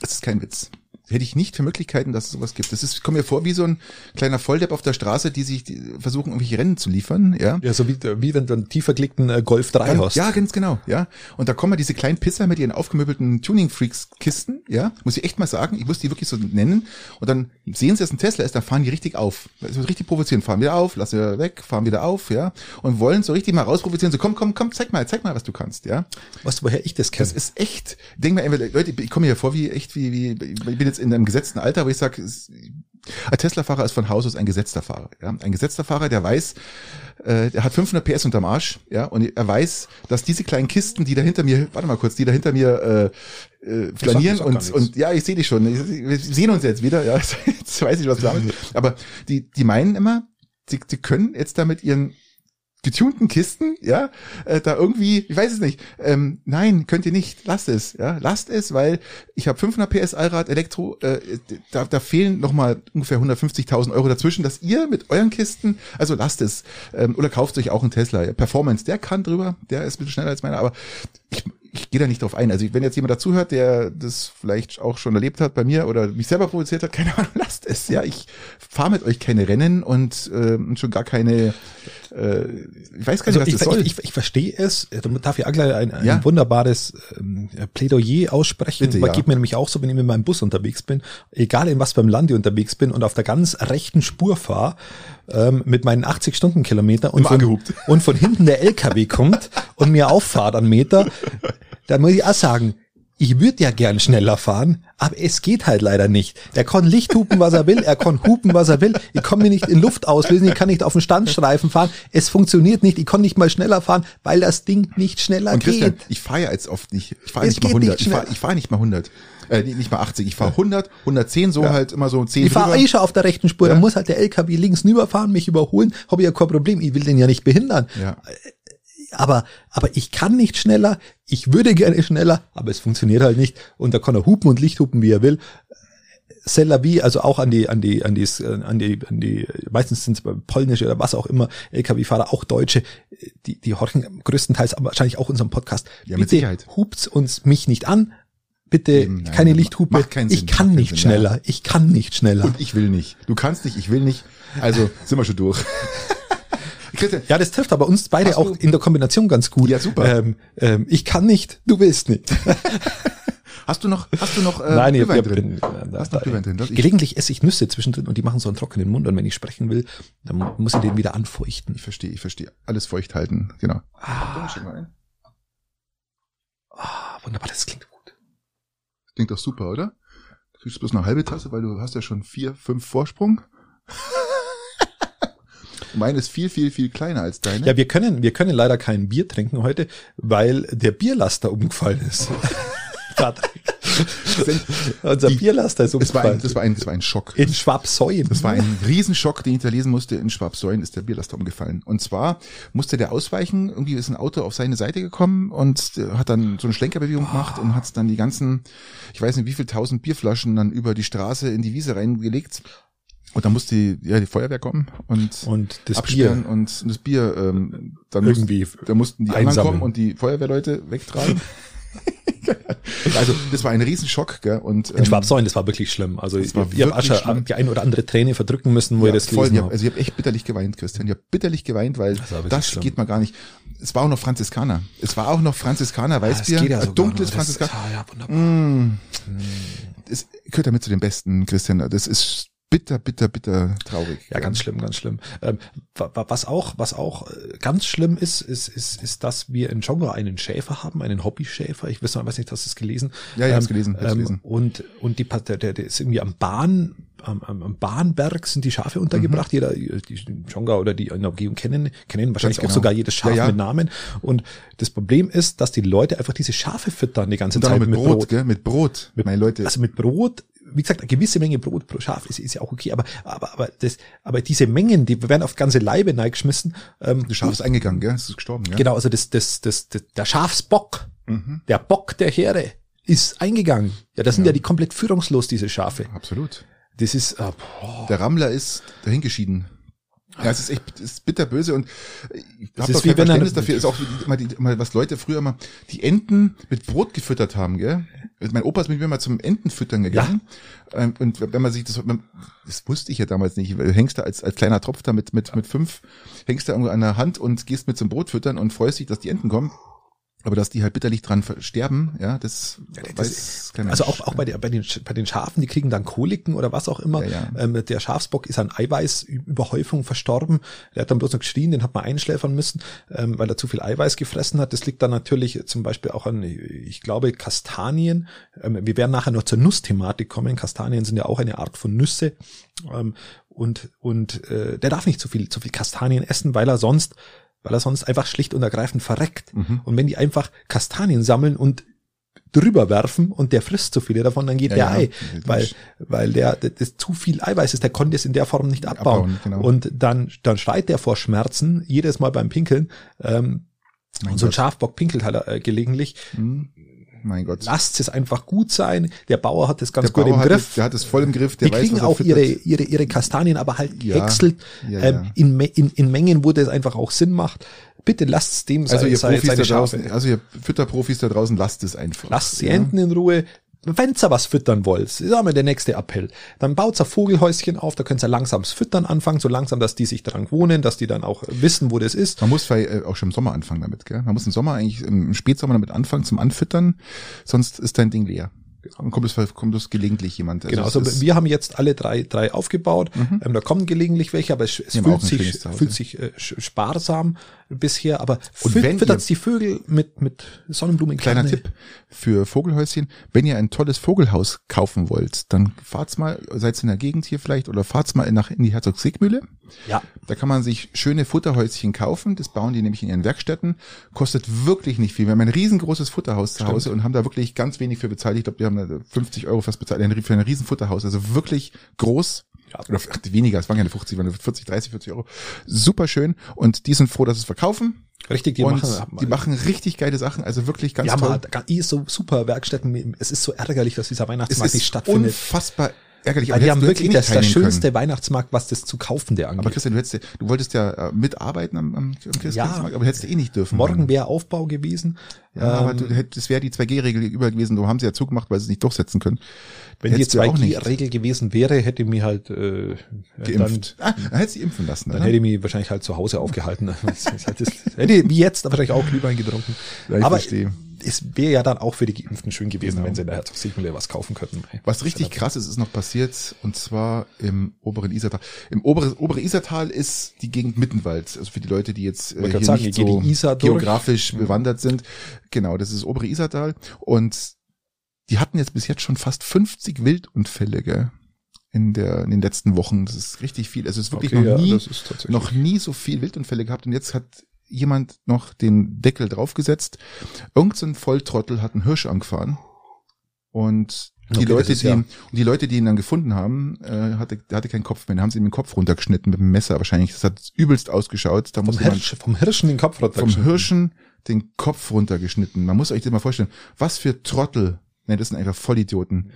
Das ist kein Witz hätte ich nicht für Möglichkeiten, dass es sowas gibt. Das ist, kommt mir vor wie so ein kleiner Volldepp auf der Straße, die sich die versuchen, irgendwelche Rennen zu liefern, ja. Ja, so wie, wie wenn du einen tiefer gelegten äh, Golf 3 ganz, hast. Ja, ganz genau, ja. Und da kommen diese kleinen Pisser mit ihren aufgemöbelten Tuning-Freaks-Kisten, ja. Muss ich echt mal sagen, ich muss die wirklich so nennen. Und dann sehen sie, dass ein Tesla ist, dann fahren die richtig auf. Also richtig provozieren, fahren wieder auf, lassen wir weg, fahren wieder auf, ja. Und wollen so richtig mal rausprovozieren, so komm, komm, komm, zeig mal, zeig mal, was du kannst, ja. Weißt du, woher ich das kenne? Das ist echt, denk mal, Leute, ich komme mir vor wie echt wie, wie, ich bin jetzt in einem gesetzten Alter, aber ich sage, ein Tesla-Fahrer ist von Haus aus ein gesetzter Fahrer. Ja? Ein gesetzter Fahrer, der weiß, äh, der hat 500 PS unterm Arsch, ja, und er weiß, dass diese kleinen Kisten, die da hinter mir, warte mal kurz, die da hinter mir äh, äh, flanieren und, und ja, ich sehe dich schon, wir sehen uns jetzt wieder, ja, jetzt weiß ich, was du damit, aber die, die meinen immer, sie, sie können jetzt damit ihren getunten Kisten, ja, äh, da irgendwie, ich weiß es nicht. Ähm, nein, könnt ihr nicht. Lasst es, ja, lasst es, weil ich habe 500 PS Allrad Elektro, äh, da, da fehlen noch mal ungefähr 150.000 Euro dazwischen, dass ihr mit euren Kisten, also lasst es ähm, oder kauft euch auch einen Tesla. Ja, Performance, der kann drüber, der ist ein bisschen schneller als meiner, aber ich, ich gehe da nicht drauf ein. Also wenn jetzt jemand dazuhört, der das vielleicht auch schon erlebt hat bei mir oder mich selber provoziert hat, keine Ahnung, lasst es. Ja, ich fahre mit euch keine Rennen und äh, schon gar keine. Äh, ich weiß gar nicht, also was ich, das soll. Ich, ich, ich verstehe es. Da darf ich auch gleich ein, ein ja. wunderbares ähm, Plädoyer aussprechen. Bitte, ja. geht mir nämlich auch so, wenn ich mit meinem Bus unterwegs bin, egal in was beim Lande unterwegs bin und auf der ganz rechten Spur fahre, ähm, mit meinen 80 Stundenkilometer und, von, und von hinten der LKW kommt und mir auffahrt an Meter, dann muss ich auch sagen, ich würde ja gern schneller fahren, aber es geht halt leider nicht. Er kann Licht hupen, was er will, er kann hupen, was er will. Ich kann mir nicht in Luft auslösen, ich kann nicht auf den Standstreifen fahren. Es funktioniert nicht, ich kann nicht mal schneller fahren, weil das Ding nicht schneller Und Christian, geht. ich fahre ja jetzt oft nicht, ich fahre nicht mal 100, nicht ich fahre ich fahr nicht mal 100. Äh, nicht mal 80, ich fahre 100, 110, so ja. halt immer so 10 Ich fahre eh schon auf der rechten Spur, Ja. dann muss halt der LKW links rüberfahren, mich überholen, habe ich ja kein Problem, ich will den ja nicht behindern. Ja. Aber, aber ich kann nicht schneller, ich würde gerne schneller, aber es funktioniert halt nicht. Und da kann er hupen und Licht hupen, wie er will. C'est la vie, also auch an die, an die, an die, an die, an die, meistens sind es polnische oder was auch immer, LKW-Fahrer, auch Deutsche, die, die horchen größtenteils wahrscheinlich auch unseren Podcast. Ja, mit Bitte Sicherheit. hupt's uns mich nicht an. Bitte Eben, nein, keine macht- Lichthupe. macht keinen Sinn, ich kann nicht Sinn, schneller. Ich kann nicht schneller. Und ich will nicht. Du kannst nicht, ich will nicht. Also sind wir schon durch. Christian, Ja, das trifft aber uns beide auch in der Kombination ganz gut. Ja, super. Ähm, ähm, ich kann nicht, du willst nicht. hast du noch, hast du noch äh, Nein, Glühwein ich drin? bin, da, Hast du noch Glühwein drin? Das- Ich, Gelegentlich esse ich Nüsse zwischendrin und die machen so einen trockenen Mund und wenn ich sprechen will, dann muss ich den wieder anfeuchten. ich verstehe, ich verstehe. Alles feucht halten, genau. Ah, ah, wunderbar, das klingt gut. Das klingt doch super, oder? Du kriegst bloß eine halbe Tasse, weil du hast ja schon vier, fünf Vorsprung. Meine ist viel, viel, viel kleiner als deine. Ja, wir können, wir können leider kein Bier trinken heute, weil der Bierlaster umgefallen ist. Unser Bierlaster ist es war, ein, das, war ein, das war ein Schock. In Schwabsäuen. Das war ein Riesenschock, den ich da lesen musste. In Schwabsäuen ist der Bierlaster umgefallen. Und zwar musste der ausweichen. Irgendwie ist ein Auto auf seine Seite gekommen und hat dann so eine Schlenkerbewegung gemacht und hat dann die ganzen, ich weiß nicht wie viel tausend Bierflaschen dann über die Straße in die Wiese reingelegt. Und dann musste die, ja, die Feuerwehr kommen und, und das absperren Bier. und das Bier ähm, dann irgendwie mussten, da mussten die einsammeln. anderen kommen und die Feuerwehrleute wegtragen. also das war ein Riesenschock, gell? Und ähm, in Schwabsäulen, das war wirklich schlimm. Also ich, ich habe Asche die ein oder andere Träne verdrücken müssen, wo ja, ich das voll, gelesen habe. Also ich habe echt bitterlich geweint, Christian. Ich habe bitterlich geweint, weil das, das geht mal gar nicht. Es war auch noch Franziskaner. Es war auch noch Franziskaner Weißbier, ja, ja dunkles Franziskaner. Das, ja, wunderbar. Mm. Das gehört damit zu den besten, Christian. Das ist bitter, bitter, bitter traurig. Ja, ganz schlimm, ganz schlimm. Ähm, was auch, was auch äh, ganz schlimm ist, ist, ist, ist, dass wir in Jonga einen Schäfer haben, einen Hobbyschäfer. Ich weiß noch, weiß nicht, hast du es gelesen? Ja, ich ähm, habe gelesen. Ähm, gelesen. Und und die der, der ist irgendwie am Bahn am, am Bahnberg sind die Schafe untergebracht. Mhm. Jeder, die Jonga oder die in der Umgebung kennen, kennen wahrscheinlich genau. auch sogar jedes Schaf ja, ja. mit Namen. Und das Problem ist, dass die Leute einfach diese Schafe füttern die ganze Zeit mit, mit Brot. Brot. Gell? Mit Brot, mit, meine Leute. Also mit Brot wie gesagt, eine gewisse Menge Brot pro Schaf ist, ist ja auch okay, aber, aber, aber das, aber diese Mengen, die werden auf ganze Leibe neigeschmissen. Ähm, das Schaf ist eingegangen, gell? Es ist gestorben, gell? Genau, also das, das, das, das der Schafsbock, mhm. der Bock der Herde ist eingegangen. Ja, das sind ja, ja die komplett führungslos, diese Schafe. Absolut. Das ist, äh, der Rammler ist dahingeschieden. Ja, es ist echt es ist bitterböse und ich habe doch kein Verständnis dafür, ist auch immer, die, immer, was Leute früher mal die Enten mit Brot gefüttert haben, gell? Mein Opa ist mit mir mal zum Entenfüttern gegangen. Ja. Ähm, und wenn man sich das, das wusste ich ja damals nicht, weil du hängst da als, als kleiner Tropf da mit, mit, mit fünf, hängst da irgendwo an der Hand und gehst mit zum Brot füttern und freust dich, dass die Enten kommen. Aber dass die halt bitterlich dran sterben, ja, das, ja, das weiß kein Also auch, auch bei, der, bei, den, bei den Schafen, die kriegen dann Koliken oder was auch immer. Ja, ja. Ähm, der Schafsbock ist an Eiweißüberhäufung verstorben. Der hat dann bloß noch geschrien, den hat man einschläfern müssen, ähm, weil er zu viel Eiweiß gefressen hat. Das liegt dann natürlich zum Beispiel auch an, ich glaube, Kastanien. Ähm, wir werden nachher noch zur Nussthematik kommen. Kastanien sind ja auch eine Art von Nüsse. Ähm, und und äh, der darf nicht zu viel, zu viel Kastanien essen, weil er sonst weil er sonst einfach schlicht und ergreifend verreckt. Mhm. Und wenn die einfach Kastanien sammeln und drüber werfen und der frisst zu viele davon, dann geht ja, der ja, Ei, weil, weil der, das zu viel Eiweiß ist, der konnte es in der Form nicht abbauen. abbauen genau. Und dann, dann schreit der vor Schmerzen, jedes Mal beim Pinkeln, ähm, und so ein Schafbock pinkelt halt äh, gelegentlich. Mhm. Mein Gott. Lasst es einfach gut sein. Der Bauer hat das ganz der gut Bauer im Griff. Es, der hat es voll im Griff. Der die weiß, kriegen auch ihre, ihre, ihre Kastanien, aber halt ja, häckselt ja, ähm, ja. In, in, in Mengen, wo das einfach auch Sinn macht. Bitte lasst es dem also sein, ihr Profis da draußen, Also ihr Fütterprofis da draußen, lasst es einfach. Lasst die Enten in Ruhe. Wenn's ihr was füttern wollt, ist einmal der nächste Appell. Dann baut's ein Vogelhäuschen auf, da könnt ihr langsames Füttern anfangen, so langsam, dass die sich dran wohnen, dass die dann auch wissen, wo das ist. Man muss vielleicht äh, auch schon im Sommer anfangen damit, gell? Man muss im Sommer eigentlich im Spätsommer damit anfangen zum Anfüttern, sonst ist dein Ding leer. Dann kommt es, kommt es gelegentlich jemand. Also genau, also wir haben jetzt alle drei, drei aufgebaut. Mhm. Ähm, da kommen gelegentlich welche, aber es, es fühlt sich, fühlt sich äh, sparsam bisher. Aber und wenn füttert die Vögel mit, mit Sonnenblumen. Kleiner Tipp für Vogelhäuschen. Wenn ihr ein tolles Vogelhaus kaufen wollt, dann fahrt's mal, seid in der Gegend hier vielleicht, oder fahrt's mal nach, in die Herzog-Siegmühle. Ja. Da kann man sich schöne Futterhäuschen kaufen. Das bauen die nämlich in ihren Werkstätten. Kostet wirklich nicht viel. Wir haben ein riesengroßes Futterhaus Stimmt. zu Hause und haben da wirklich ganz wenig für bezahlt. Ich glaube, wir haben 50 Euro fast bezahlt für ein Riesenfutterhaus. Also wirklich groß. Ja, oder weniger, es waren keine 50, waren 40, 30, 40 Euro. Super schön. Und die sind froh, dass sie es verkaufen. Richtig, die und machen, die machen richtig geile Sachen, also wirklich ganz ja, toll. Ja, so super Werkstätten. Es ist so ärgerlich, dass dieser Weihnachtsmarkt nicht stattfindet. Unfassbar ärgerlich. Weil die haben wirklich eh das, der schönste können. Weihnachtsmarkt, was das zu kaufen der angeht. Aber Christian, du, hättest, du wolltest ja äh, mitarbeiten am, am Christkindlesmarkt, ja, aber hättest du eh nicht dürfen. Morgen wäre Aufbau gewesen. Ja, ähm, aber du, hättest, das wäre die 2G-Regel über gewesen. Du haben sie ja zugemacht, weil sie es nicht durchsetzen können. Wenn die 2G-Regel gewesen wäre, hätte ich mich halt äh, geimpft. Dann, ah, dann hätte sie impfen lassen. Dann oder? hätte ich mich wahrscheinlich halt zu Hause aufgehalten. hätte wie jetzt wahrscheinlich auch Glühwein getrunken. Ja, ich aber verstehe es wäre ja dann auch für die Geimpften schön gewesen, genau. wenn sie in der Herzog Sigmüller was kaufen könnten. Was richtig krass ist, ist noch passiert, und zwar im oberen Isertal. Im oberen, obere Isertal ist die Gegend Mittenwald, also für die Leute, die jetzt äh, hier sagen, nicht so geografisch mhm. bewandert sind. Genau, das ist das obere Isertal. Und die hatten jetzt bis jetzt schon fast 50 Wildunfälle, gell? in der in den letzten Wochen. Das ist richtig viel. Also es ist wirklich okay, noch nie ja, noch nie so viel Wildunfälle gehabt und jetzt hat jemand noch den Deckel draufgesetzt. Irgend so ein Volltrottel hat einen Hirsch angefahren Und die Okay, Leute, ist die, ja- ihn, und die Leute, die ihn dann gefunden haben, äh, hatte, hatte keinen Kopf mehr. Da haben sie ihm den Kopf runtergeschnitten mit dem Messer wahrscheinlich. Das hat übelst ausgeschaut. Da muss Vom, jemand Hirsch, vom Hirschen den Kopf vom runtergeschnitten. Hirschen den Kopf runtergeschnitten. Man muss euch das mal vorstellen. Was für Trottel. Ne, das sind einfach Vollidioten.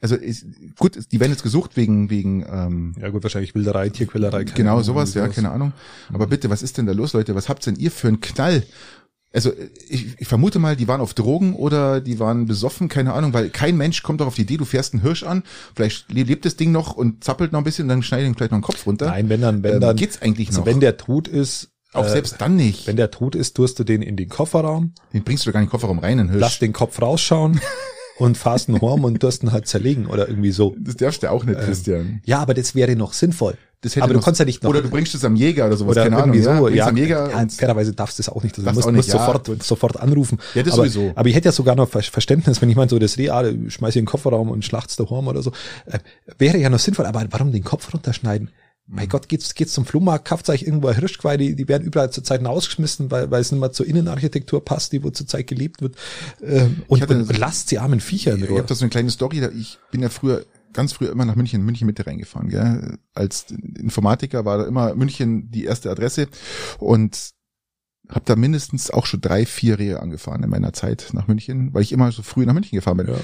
Also ist, gut, die werden jetzt gesucht wegen wegen ähm, Ja gut, wahrscheinlich Wilderei, Tierquälerei. keine genau sowas, ja, keine Ahnung. Aber bitte, was ist denn da los, Leute? Was habt denn ihr für einen Knall? Also ich, ich vermute mal, die waren auf Drogen oder die waren besoffen, keine Ahnung, weil kein Mensch kommt doch auf die Idee, du fährst einen Hirsch an, vielleicht le- lebt das Ding noch und zappelt noch ein bisschen, dann schneidet ihm vielleicht noch einen Kopf runter. Nein, wenn dann, wenn Ähm, dann. geht's eigentlich also noch? wenn der tot ist, Auch äh, selbst dann nicht. wenn der tot ist, tust du den in den Kofferraum, Den bringst du gar nicht in den Kofferraum rein, den Hirsch. lass den Kopf rausschauen und fahrst ihn heim und ihn halt zerlegen oder irgendwie so. das darfst du auch nicht, Christian. Ja, aber das wäre noch sinnvoll. Das hätte aber du noch- kannst ja nicht noch Oder du bringst es am Jäger oder sowas, oder keine Ahnung. irgendwie ja, so, bringst ja, am Jäger ja fairerweise darfst du das auch nicht. Also du musst, nicht, musst ja. sofort, sofort anrufen. Ja, das aber, sowieso. aber ich hätte ja sogar noch Ver- Verständnis, wenn ich meine, so das Reh, ah, du schmeiß ihn in den Kofferraum und schlacht's daheim oder so. Äh, wäre ja noch sinnvoll, aber warum den Kopf runterschneiden? Mein Gott, geht's, geht's zum Flohmarkt, kauft euch irgendwo ein Hirschgeweih, die, die werden überall zurzeit ausgeschmissen, weil, weil es nicht mehr zur Innenarchitektur passt, die wo zurzeit gelebt wird. Ähm, und, hatte- und, und lasst die armen Viecher in Ich Ruhe. habe da so eine kleine Story, ich bin ja früher ganz früher immer nach München, München Mitte reingefahren, gell? Als Informatiker war da immer München die erste Adresse und habe da mindestens auch schon drei, vier Rehe angefahren in meiner Zeit nach München, weil ich immer so früh nach München gefahren bin. Ja.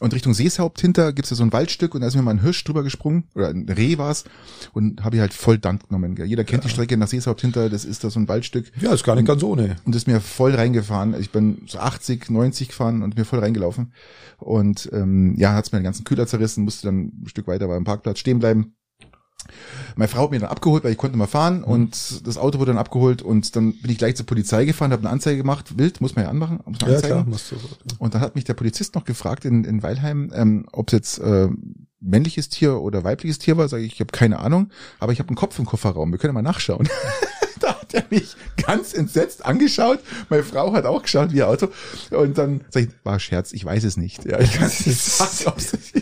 Und Richtung Seeshaupt hinter gibt's ja so ein Waldstück und da ist mir mal ein Hirsch drüber gesprungen oder ein Reh war's und habe ich halt voll Dank genommen. Gell? Jeder kennt die Strecke nach Seeshaupt hinter, das ist da so ein Waldstück. Ja, ist gar nicht ganz ohne. und ist mir voll reingefahren. Ich bin so 80, 90 gefahren und mir voll reingelaufen. Und ähm, ja, hat's mir den ganzen Kühler zerrissen, musste dann ein Stück weiter beim Parkplatz stehen bleiben. Meine Frau hat mich dann abgeholt, weil ich konnte mal fahren Mhm. und das Auto wurde dann abgeholt und dann bin ich gleich zur Polizei gefahren, habe eine Anzeige gemacht, wild, muss man ja anmachen, muss man Ja, anzeigen. klar, musst du. Und dann hat mich der Polizist noch gefragt in, in Weilheim, ähm, ob es jetzt äh, männliches Tier oder weibliches Tier war. Sage ich, ich habe keine Ahnung, aber ich habe einen Kopf im Kofferraum. Wir können mal nachschauen. da hat er mich ganz entsetzt angeschaut. Meine Frau hat auch geschaut wie ihr Auto. Und dann sag ich, war Scherz, ich weiß es nicht. Ja, ich kann es nicht sagen, ob's es.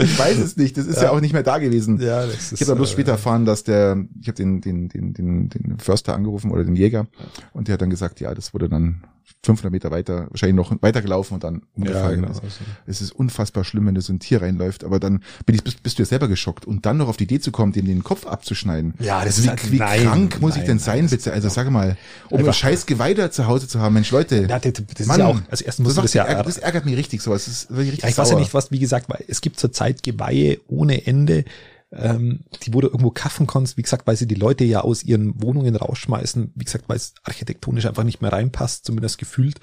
Ich weiß es nicht. Das ist ja, auch nicht mehr da gewesen. Ja, das ist. Ich habe dann bloß äh, später erfahren, dass der, ich habe den, den, den, den, den Förster angerufen oder den Jäger und der hat dann gesagt, ja, das wurde dann 500 Meter weiter, wahrscheinlich noch weitergelaufen und dann Ja, umgefallen. genau. ist. Also, Es ist unfassbar schlimm, wenn da so ein Tier reinläuft, aber dann bin ich, bist, bist du ja selber geschockt und dann noch auf die Idee zu kommen, dem den Kopf abzuschneiden. Ja, das Also ist wie, halt- wie nein, krank muss ich nein, denn nein, sein, das- bitte? Also sag mal, um ein scheiß Geweih da zu Hause zu haben, Mensch, Leute. Ja, das, das ist Mann, ja auch, also erstens musst du das, das ja, mich- das ärgert mich richtig so. Es ist richtig ja, ich weiß ja sauer. nicht, was, wie gesagt, weil es gibt zurzeit Geweihe ohne Ende, ähm, die wo du irgendwo kaffen kannst, wie gesagt, weil sie die Leute ja aus ihren Wohnungen rausschmeißen, wie gesagt, weil es architektonisch einfach nicht mehr reinpasst, zumindest gefühlt.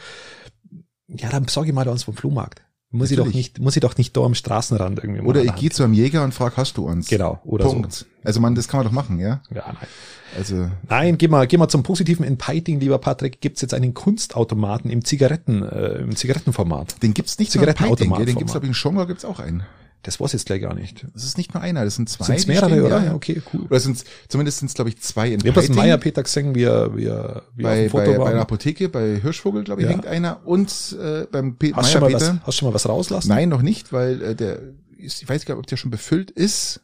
Ja, dann besorge ich mal da uns vom Flohmarkt. Muss ich doch nicht, muss ich doch nicht da am Straßenrand irgendwie mal Oder ich gehe zu einem Jäger und frag, hast du uns? Genau, oder Punkt. so. Also man, das kann man doch machen, ja? Ja, nein. Also Nein, geh mal, geh mal zum Positiven. In Peiting, lieber Patrick, gibt's jetzt einen Kunstautomaten im Zigaretten, äh, im Zigarettenformat. den gibt's nicht nur in Peiting, Zigarettenautomat- gell? den gibt's glaube ich in Schongau gibt's auch einen. Das war's jetzt gleich gar nicht. Das ist nicht nur einer, das sind zwei. Sind's die mehrere, stehen, oder? Ja, okay, cool. Oder sind zumindest sind es glaube ich zwei in Ich habe das. Meier Peter gesehen, wie er, wie er, wie auf bei, bei, bei der Apotheke, bei Hirschvogel, glaube ich, Ja. hängt einer. Und äh, beim Pe hast, du schon Meier mal was, Peter. hast du schon mal was rauslassen? Nein, noch nicht, weil äh, der ist, ich weiß gar nicht, ob der schon befüllt ist.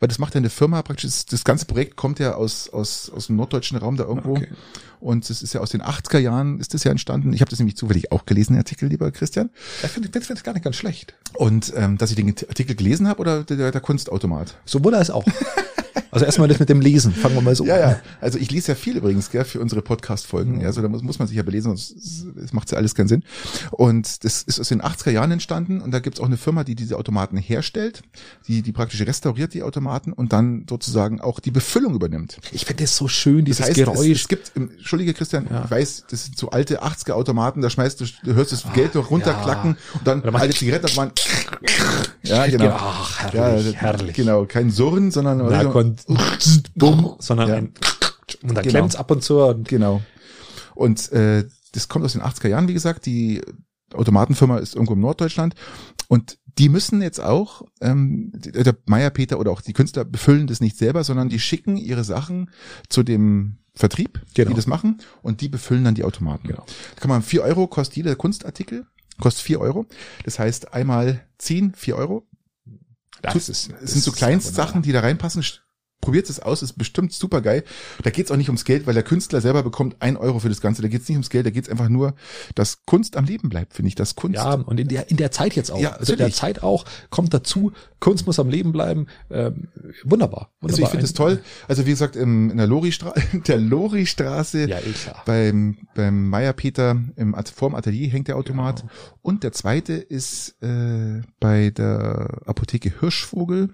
Weil das macht ja eine Firma praktisch, das, das ganze Projekt kommt ja aus, aus, aus dem norddeutschen Raum da irgendwo. Okay. Und das ist ja aus den 80er Jahren ist das ja entstanden. Ich habe das nämlich zufällig auch gelesen, den Artikel, lieber Christian. Ich finde ich finde es gar nicht ganz schlecht. Und ähm, dass ich den Artikel gelesen habe oder der, der Kunstautomat? So wurde es auch. Also erstmal das mit dem Lesen. Fangen wir mal so Ja, an. ja. Also ich lese ja viel übrigens, gell, für unsere Podcast-Folgen. Ja, so da muss, muss man sich ja belesen, sonst es macht ja alles keinen Sinn. Und das ist aus den 80er Jahren entstanden und da gibt's auch eine Firma, die diese Automaten herstellt, die, die praktisch restauriert die Automaten und dann sozusagen auch die Befüllung übernimmt. Ich finde das so schön, dieses Das heißt, Geräusch. Es, es gibt, Entschuldige Christian, Ja. ich weiß, das sind so alte 80er Automaten, da schmeißt du, du hörst das Geld noch runterklacken und dann Oder alte Zigaretten, das waren, ja, genau. Ach, Ja, herrlich, das- herrlich. Genau, kein Surren, sondern Na, kon- bumm, sondern Ja. ein und dann Genau. klemmt's ab und zu. Und Genau. Und äh, das kommt aus den 80er Jahren, wie gesagt. Die Automatenfirma ist irgendwo im Norddeutschland. Und die müssen jetzt auch, ähm, der Meier Peter oder auch die Künstler befüllen das nicht selber, sondern die schicken ihre Sachen zu dem Vertrieb, Genau. die das machen, und die befüllen dann die Automaten. Genau. Da kann man vier Euro kostet jeder Kunstartikel, kostet vier Euro. Das heißt einmal ziehen, vier Euro. das Tut- ist, Es sind so Kleinstsachen, die da reinpassen. Probiert es aus, ist bestimmt super geil. Da geht's auch nicht ums Geld, weil der Künstler selber bekommt ein Euro für das Ganze. Da geht's nicht ums Geld, da geht's einfach nur, dass Kunst am Leben bleibt, finde ich. Das Kunst. Ja, und in der, in der Zeit jetzt auch. Ja, also in der. Zeit auch kommt dazu, Kunst muss am Leben bleiben. Ähm, wunderbar. wunderbar. Also ich finde es toll. Also wie gesagt, im, in der Lori-Straße, der Lori-Straße Ja, eh klar. beim, beim Meier Peter im, vorm Atelier hängt der Automat. Genau. Und der zweite ist äh, bei der Apotheke Hirschvogel.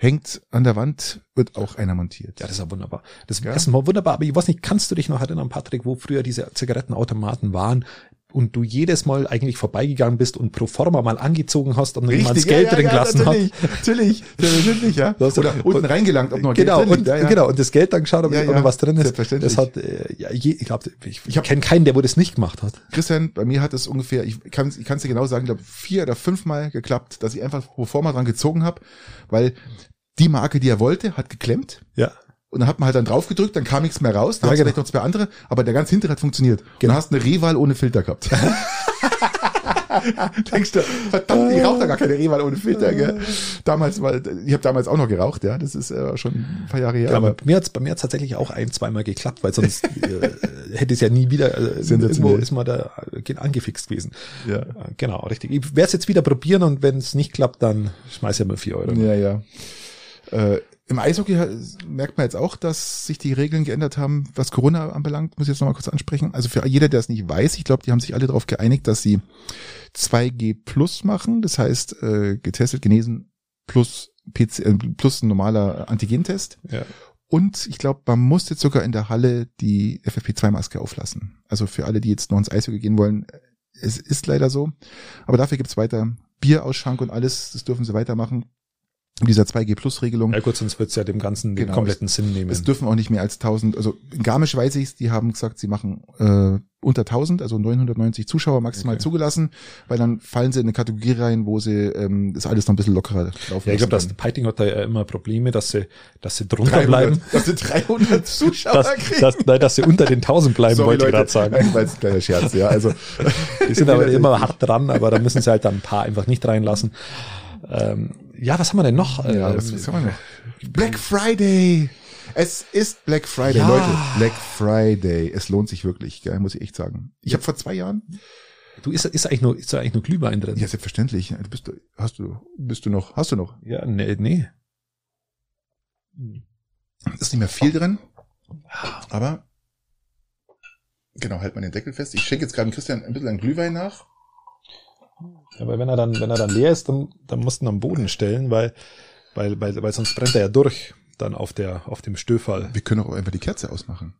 Hängt an der Wand, wird auch einer montiert. Ja, das ist ja wunderbar. Das Ja. ist mal wunderbar, aber ich weiß nicht, kannst du dich noch erinnern, Patrick, wo früher diese Zigarettenautomaten waren und du jedes Mal eigentlich vorbeigegangen bist und pro forma mal angezogen hast und noch jemand das Geld drin gelassen natürlich, natürlich, selbstverständlich, ja. Oder unten reingelangt, ob noch hat. Genau, Geld drin und. Ja, ja. genau, und das Geld dann geschaut, ob, Ja, ja. noch was drin ist. Das hat, äh, ja, je, ich glaube, ich, Ich kenne keinen, der wo das nicht gemacht hat. Christian, bei mir hat es ungefähr, ich kann es ich kann's dir genau sagen, ich glaube vier oder fünfmal geklappt, dass ich einfach pro forma dran gezogen habe, weil die Marke, die er wollte, hat geklemmt. Ja. Und dann hat man halt dann drauf gedrückt, dann kam nichts mehr raus, dann Ja, hast du genau. vielleicht noch zwei andere, aber der ganz hintere hat funktioniert. Genau. dann hast du eine Reval ohne Filter gehabt. Denkst du, verdammt, ich rauche da gar keine Reval ohne Filter, gell? Damals war, ich habe damals auch noch geraucht, ja, das ist äh, schon ein paar Jahre her. Ja, aber bei mir hat's bei mir hat's tatsächlich auch ein, zweimal geklappt, weil sonst äh, hätte es ja nie wieder äh, irgendwo ist man da äh, angefixt gewesen. Ja. Äh, Genau, richtig. Ich werde es jetzt wieder probieren und wenn es nicht klappt, dann schmeiß ich mal vier Euro. Ja, ja. Äh, Im Eishockey ha- merkt man jetzt auch, dass sich die Regeln geändert haben, was Corona anbelangt. Muss ich jetzt nochmal kurz ansprechen. Also für jeder, der es nicht weiß, ich glaube, die haben sich alle darauf geeinigt, dass sie 2G plus machen. Das heißt, äh, getestet, genesen plus PC, äh, plus ein normaler Antigentest. Ja. Und ich glaube, man muss jetzt sogar in der Halle die FFP2-Maske auflassen. Also für alle, die jetzt noch ins Eishockey gehen wollen, es ist leider so. Aber dafür gibt's weiter Bierausschank und alles. Das dürfen sie weitermachen. Dieser 2G-Plus-Regelung. ja gut, sonst wird's ja dem Ganzen den Genau. kompletten Sinn nehmen. Es dürfen auch nicht mehr als 1000, also in Garmisch weiß ich's, die haben gesagt, sie machen äh, unter 1000, also 990 Zuschauer maximal Okay. zugelassen, weil dann fallen sie in eine Kategorie rein, wo sie ähm, das alles noch ein bisschen lockerer laufen ja, ich glaube, können. Peiting hat da ja immer Probleme, dass sie, dass sie drunter 300, bleiben. dass sie 300 Zuschauer Dass, kriegen. dass, nein, dass sie unter den 1000 bleiben, Sorry, wollte ich Leute. gerade sagen. Nein, war jetzt ein kleiner Scherz, ja. Also Die sind aber immer hart dran, aber da müssen sie halt dann ein paar einfach nicht reinlassen. Ähm, ja, was haben wir denn noch? Ja, Ähm, was, was haben wir noch? Black Friday. Es ist Black Friday, Ja. Leute. Black Friday. Es lohnt sich wirklich, gell, muss ich echt sagen. Ich habe vor zwei Jahren, Du ist, ist eigentlich nur, ist da eigentlich nur Glühwein drin? ja selbstverständlich, du bist, du- hast du, bist du noch, hast du noch? Ja, nee, nee. Ist nicht mehr viel drin, aber genau, halt mal den Deckel fest. Ich schenke jetzt gerade Christian ein bisschen an Glühwein nach. Aber wenn er dann, wenn er dann leer ist, dann, dann musst du ihn am Boden stellen, weil, weil, weil, weil sonst brennt er ja durch, dann auf der, auf dem Stöfall. Wir können auch einfach die Kerze ausmachen.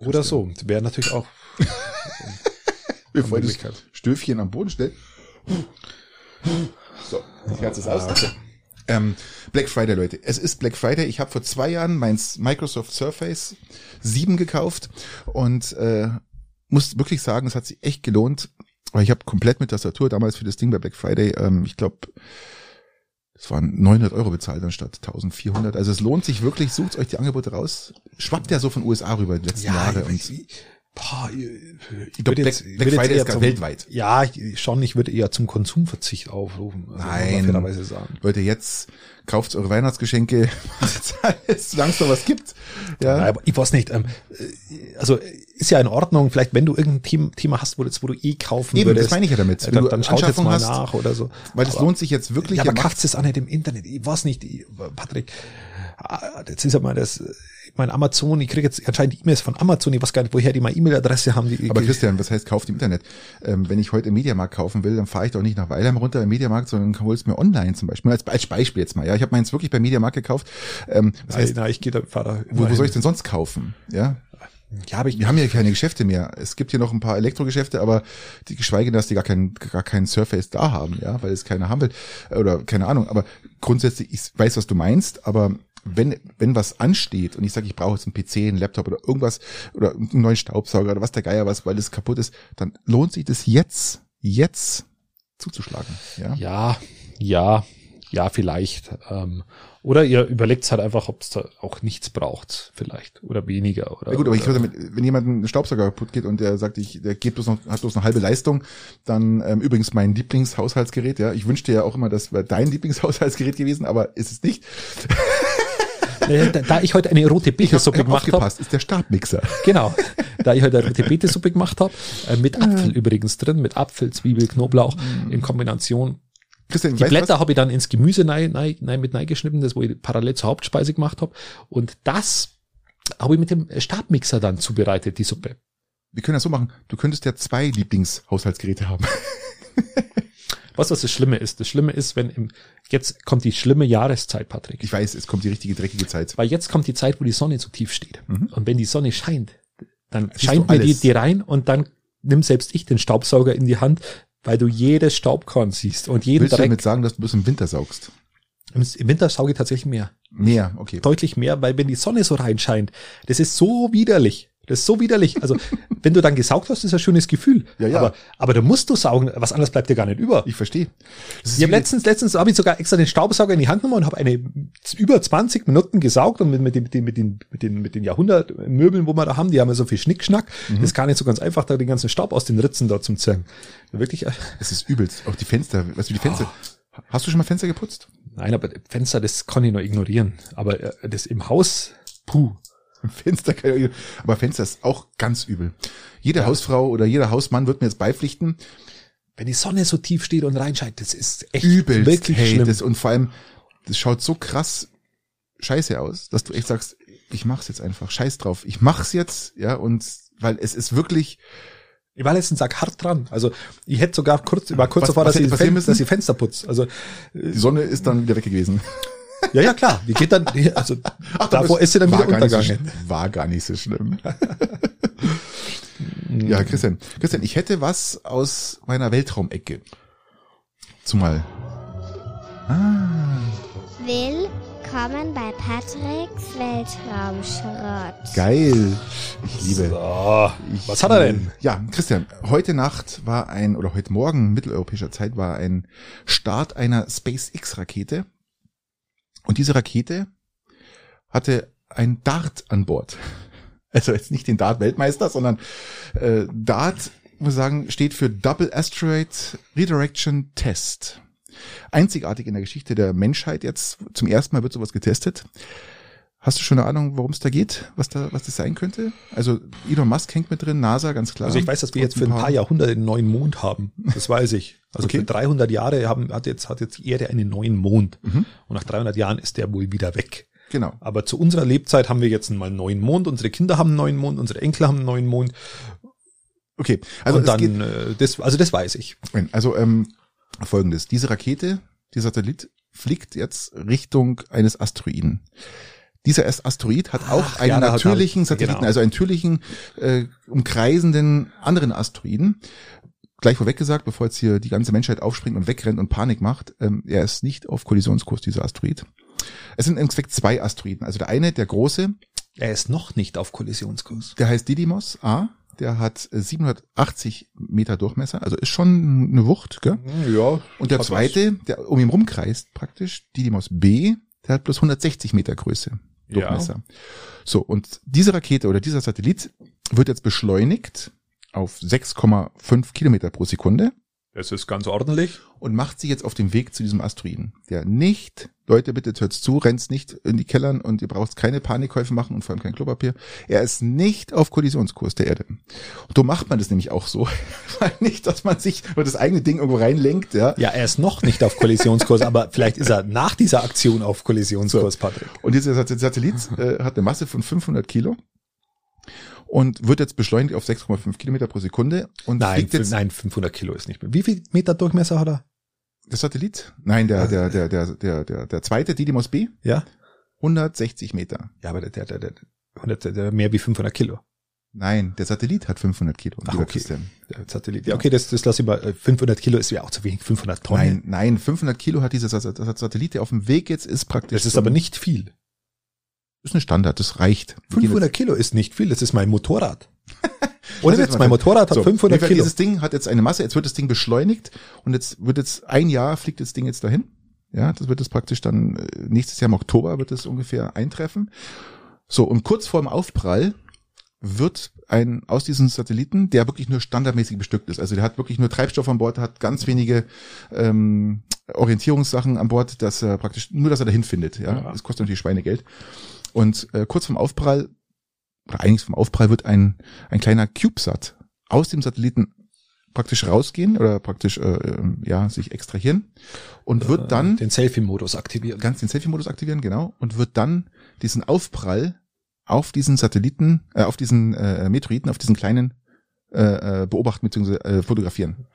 Oder so. Wäre natürlich auch Bevor das. Stöfchen am Boden stellt. So, die Kerze ist aus. Ah, okay. Ähm, Black Friday, Leute. Es ist Black Friday. Ich habe vor zwei Jahren mein Microsoft Surface 7 gekauft und äh, muss wirklich sagen, es hat sich echt gelohnt. Weil ich habe komplett mit Tastatur damals für das Ding bei Black Friday, ähm, ich glaube, es waren 900 Euro bezahlt anstatt 1400. Also es lohnt sich wirklich. Sucht euch die Angebote raus. Schwappt ja so von USA rüber die letzten Jahre. Und ich, boah, ich, ich würde Black, jetzt- ich Black jetzt Friday eher ist gar zum- weltweit. Ja, ich, schon, ich würde eher zum Konsumverzicht aufrufen. Also, Nein. fairerweise sagen. Leute, jetzt kauft eure Weihnachtsgeschenke, solange es noch was gibt. Ja. Ja, Aber ich weiß nicht, ähm, äh, also äh, ist ja in Ordnung, vielleicht wenn du irgendein Thema, hast, wo, das, wo du eh kaufen Eben, würdest. das meine ich ja damit. äh, Wenn Dann, du dann schaut jetzt mal hast, nach oder so. weil es Aber- lohnt sich jetzt wirklich. Ja, aber kauft es nicht im Internet. Ich weiß nicht, ich, Patrick, ah, jetzt ist ja mal das, ich meine Amazon, ich kriege jetzt anscheinend E-Mails von Amazon, ich weiß gar nicht, woher die meine E-Mail-Adresse haben. Die, aber Christian, was heißt kauft im Internet? Ähm, wenn ich heute im Mediamarkt kaufen will, dann fahre ich doch nicht nach Weilheim runter im Mediamarkt, sondern hol es mir online zum Beispiel. Als, als Beispiel jetzt mal. Ja, ich habe meins wirklich beim Mediamarkt gekauft. Ähm, das nein, heißt, nein, ich gehe da, fahr da wo, wo soll ich denn sonst kaufen? Ja, Ja, aber ich, wir haben ja keine Geschäfte mehr. Es gibt hier noch ein paar Elektrogeschäfte, aber die geschweige denn, dass die gar keinen gar keinen Surface da haben, ja, weil es keiner haben will oder keine Ahnung. Aber grundsätzlich, ich weiß, was du meinst, aber wenn wenn was ansteht und ich sage, ich brauche jetzt einen PC, einen Laptop oder irgendwas oder einen neuen Staubsauger oder was der Geier was, weil es kaputt ist, dann lohnt sich das jetzt jetzt zuzuschlagen, ja. ja, ja, ja, vielleicht. Ähm, oder ihr überlegt halt einfach, ob es da auch nichts braucht, vielleicht. Oder weniger. Oder, Ja gut, aber ich würde damit, wenn jemand ein Staubsauger kaputt geht und der sagt, ich, der geht bloß noch, hat bloß eine halbe Leistung, dann ähm, übrigens mein Lieblingshaushaltsgerät, ja. Ich wünschte ja auch immer, das wäre dein Lieblingshaushaltsgerät gewesen, aber ist es nicht. Da, ich heute eine rote Betesuppe gemacht habe. ist der Stabmixer. Genau. Da ich heute eine rote Betesuppe gemacht habe, äh, mit Apfel ja. übrigens drin, mit Apfel, Zwiebel, Knoblauch in Kombination. Christian, die Blätter habe ich dann ins Gemüse nein, nein, nein, mit geschnitten, das wo ich parallel zur Hauptspeise gemacht habe. Und das habe ich mit dem Stabmixer dann zubereitet, die Suppe. Wir können das so machen. Du könntest ja zwei Lieblingshaushaltsgeräte haben. Was was das Schlimme ist? Das Schlimme ist, wenn im, jetzt kommt die schlimme Jahreszeit, Patrick. Ich weiß, es kommt die richtige dreckige Zeit. Weil jetzt kommt die Zeit, wo die Sonne so tief steht. Mhm. Und wenn die Sonne scheint, dann Siehst scheint mir die, die rein und dann nimm selbst ich den Staubsauger in die Hand, weil du jedes Staubkorn siehst und jeden Willst Dreck. du damit sagen, dass du bis im Winter saugst? Im Winter sauge ich tatsächlich mehr. Mehr, okay. Deutlich mehr, weil wenn die Sonne so reinscheint, das ist so widerlich. Das ist so widerlich. Also, wenn du dann gesaugt hast, ist ein schönes Gefühl. Ja, ja. Aber, aber da musst du saugen, was anderes bleibt dir gar nicht über. Ich verstehe. Ich habe letztens, letztens habe ich sogar extra den Staubsauger in die Hand genommen und habe eine über 20 Minuten gesaugt und mit, mit, den, mit, den, mit, den, mit, den, mit den Jahrhundertmöbeln, wo wir da haben, die haben ja so viel Schnickschnack. Mhm. Das ist gar nicht so ganz einfach, da den ganzen Staub aus den Ritzen da zum Zerren. Wirklich. Äh, es ist übelst. Auch die Fenster, weißt du, die Fenster. Oh. Hast du schon mal Fenster geputzt? Nein, aber Fenster, das kann ich nur ignorieren. Aber äh, das im Haus, puh. Fenster, aber Fenster ist auch ganz übel. Jede ja. Hausfrau oder jeder Hausmann wird mir jetzt beipflichten. Wenn die Sonne so tief steht und reinscheint, das ist echt übel, wirklich hey, schlimm. Das, und vor allem, das schaut so krass scheiße aus, dass du echt sagst, ich mach's jetzt einfach, scheiß drauf, ich mach's jetzt, ja, und weil es ist wirklich, ich war letztens Tag hart dran. Also ich hätte sogar kurz, ich war kurz davor, dass, ich Fen dass ich Fenster putz. Also die Sonne ist dann wieder weg gewesen. Ja, ja, klar. Wie geht dann, also Ach, davor ist sie dann wieder untergegangen. So, war gar nicht so schlimm. ja, Christian. Christian, ich hätte was aus meiner Weltraumecke. Zumal. Ah. Willkommen bei Patricks Weltraumschrott. Geil. Ich liebe. So, ich was hat er denn? Ja, Christian, heute Nacht war ein, oder heute Morgen mitteleuropäischer Zeit war ein Start einer SpaceX-Rakete und diese Rakete hatte ein Dart an Bord. Also jetzt nicht den Dart-Weltmeister, sondern äh, Dart, muss sagen, steht für Double Asteroid Redirection Test. Einzigartig in der Geschichte der Menschheit jetzt. Zum ersten Mal wird sowas getestet. Hast du schon eine Ahnung, worum es da geht? Was da, was das sein könnte? Also Elon Musk hängt mit drin, NASA, ganz klar. Also ich weiß, dass wir jetzt für ein paar Jahrhunderte einen neuen Mond haben. Das weiß ich. Also okay. für 300 Jahre haben, hat jetzt, hat jetzt die Erde einen neuen Mond. Mhm. Und nach 300 Jahren ist der wohl wieder weg. Genau. Aber zu unserer Lebzeit haben wir jetzt mal einen neuen Mond. Unsere Kinder haben einen neuen Mond, unsere Enkel haben einen neuen Mond. Okay. Also und dann, geht, äh, das, also das weiß ich. Also ähm, folgendes: Diese Rakete, dieser Satellit fliegt jetzt Richtung eines Asteroiden. Dieser Asteroid hat auch Ach, einen ja, natürlichen Satelliten, genau. also einen natürlichen äh, umkreisenden anderen Asteroiden. Gleich vorweg gesagt, bevor jetzt hier die ganze Menschheit aufspringt und wegrennt und Panik macht, ähm, er ist nicht auf Kollisionskurs, dieser Asteroid. Es sind im Endeffekt zwei Asteroiden. Also der eine, der große. Er ist noch nicht auf Kollisionskurs. Der heißt Didymos A. Der hat 780 Meter Durchmesser, also ist schon eine Wucht, gell? Ja. Und der zweite, der um ihn rumkreist praktisch, Didymos B, der hat bloß 160 Meter Größe. Durchmesser. Ja. So, und diese Rakete oder dieser Satellit wird jetzt beschleunigt auf 6,5 Kilometer pro Sekunde. Das ist ganz ordentlich. Und macht sich jetzt auf den Weg zu diesem Asteroiden, der nicht, Leute, bitte hört's zu, rennt's nicht in die Kellern und ihr braucht keine Panikkäufe machen und vor allem kein Klopapier. Er ist nicht auf Kollisionskurs der Erde. Und so macht man das nämlich auch so. Weil nicht, dass man sich über das eigene Ding irgendwo reinlenkt, ja. Ja, er ist noch nicht auf Kollisionskurs, aber vielleicht ist er nach dieser Aktion auf Kollisionskurs, so. Patrick. Und dieser Satellit äh, hat eine Masse von 500 Kilo und wird jetzt beschleunigt auf 6,5 Kilometer pro Sekunde und nein, fliegt jetzt. Nein, 500 Kilo ist nicht mehr. Wie viel Meter Durchmesser hat er? Der Satellit? Nein, der, der, der, der, der, der, der zweite, Didymos B. Ja. 160 Meter. Ja, aber der, der, der, der, 100, der mehr wie 500 Kilo. Nein, der Satellit hat 500 Kilo. Ach, okay. Christian. Der Satellit. Ja, okay, das, das lass ich mal. 500 Kilo ist ja auch zu wenig. 500 Tonnen. Nein, nein, 500 Kilo hat dieser Satellit, der auf dem Weg jetzt ist praktisch. Das ist aber nicht viel. Das ist eine Standard, das reicht. 500 Kilo ist nicht viel, das ist mein Motorrad. Ohne jetzt, mein Motorrad hat so, 500 Kilo. Dieses Ding hat jetzt eine Masse, jetzt wird das Ding beschleunigt und jetzt wird jetzt ein Jahr fliegt das Ding jetzt dahin. Ja, das wird es praktisch dann äh, nächstes Jahr im Oktober wird es ungefähr eintreffen. So, und kurz vor dem Aufprall wird ein aus diesen Satelliten, der wirklich nur standardmäßig bestückt ist. Also der hat wirklich nur Treibstoff an Bord, hat ganz wenige ähm, Orientierungssachen an Bord, dass er praktisch nur, dass er dahin findet. Ja, ja. das kostet natürlich Schweinegeld. Und äh, kurz vom Aufprall oder eigentlich vom Aufprall wird ein ein kleiner CubeSat aus dem Satelliten praktisch rausgehen oder praktisch äh, ähm, ja sich extrahieren und wird dann den Selfie-Modus aktivieren. Ganz den Selfie-Modus aktivieren, genau, und wird dann diesen Aufprall auf diesen Satelliten, äh, auf diesen äh, Meteoriten, auf diesen kleinen äh, äh beobachten bzw. Äh, fotografieren.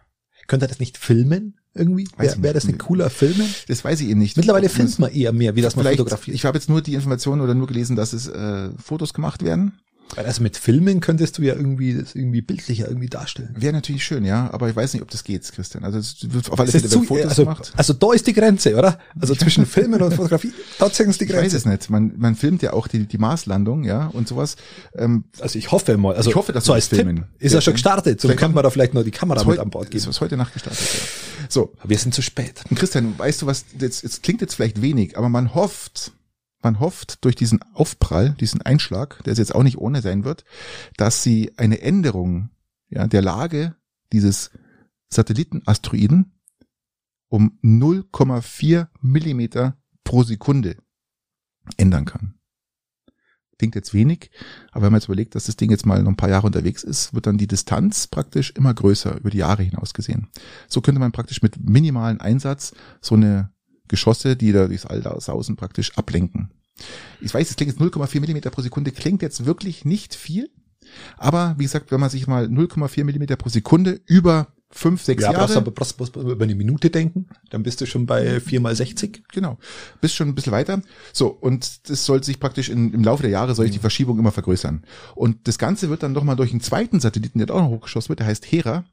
Könnte er das nicht filmen irgendwie? Wäre wär das ein cooler Filmen? Das weiß ich eben nicht. Mittlerweile filmt man eher mehr, wie das man fotografiert. Ich habe jetzt nur die Information oder nur gelesen, dass es äh, Fotos gemacht werden also mit Filmen könntest du ja irgendwie das irgendwie bildlicher irgendwie darstellen. Wäre natürlich schön, ja, aber ich weiß nicht, ob das geht, Christian. Also es wird auf alle Fälle zu, Fotos also, gemacht. Also da ist die Grenze, oder? Also zwischen Filmen und Fotografie, da zeigen die Grenze. Ich weiß es nicht. Man, man filmt ja auch die, die Marslandung, ja, und sowas. Ähm, also ich hoffe mal, also ich hoffe, dass so als filmen. Tipp ist ja, ja schon gestartet. So kann man da vielleicht noch die Kamera mit an Bord geben. Ist heute Nacht gestartet, ja. So. Wir sind zu spät. Und Christian, weißt du was, jetzt, jetzt klingt jetzt vielleicht wenig, aber man hofft, man hofft durch diesen Aufprall, diesen Einschlag, der es jetzt auch nicht ohne sein wird, dass sie eine Änderung ja, der Lage dieses Satellitenasteroiden um 0,4 Millimeter pro Sekunde ändern kann. Klingt jetzt wenig, aber wenn man jetzt überlegt, dass das Ding jetzt mal noch ein paar Jahre unterwegs ist, wird dann die Distanz praktisch immer größer über die Jahre hinaus gesehen. So könnte man praktisch mit minimalen Einsatz so eine Geschosse, die da durchs All sausen, praktisch ablenken. Ich weiß, es klingt jetzt 0,4 Millimeter pro Sekunde, klingt jetzt wirklich nicht viel. Aber wie gesagt, wenn man sich mal 0,4 Millimeter pro Sekunde über fünf, sechs ja, Jahre. Ja, aber brauchst, brauchst, über eine Minute denken, dann bist du schon bei vier mal 60. Genau, bist schon ein bisschen weiter. So, und das soll sich praktisch in, im Laufe der Jahre, soll sich die Verschiebung immer vergrößern. Und das Ganze wird dann nochmal durch einen zweiten Satelliten, der auch noch hochgeschossen wird, der heißt Hera,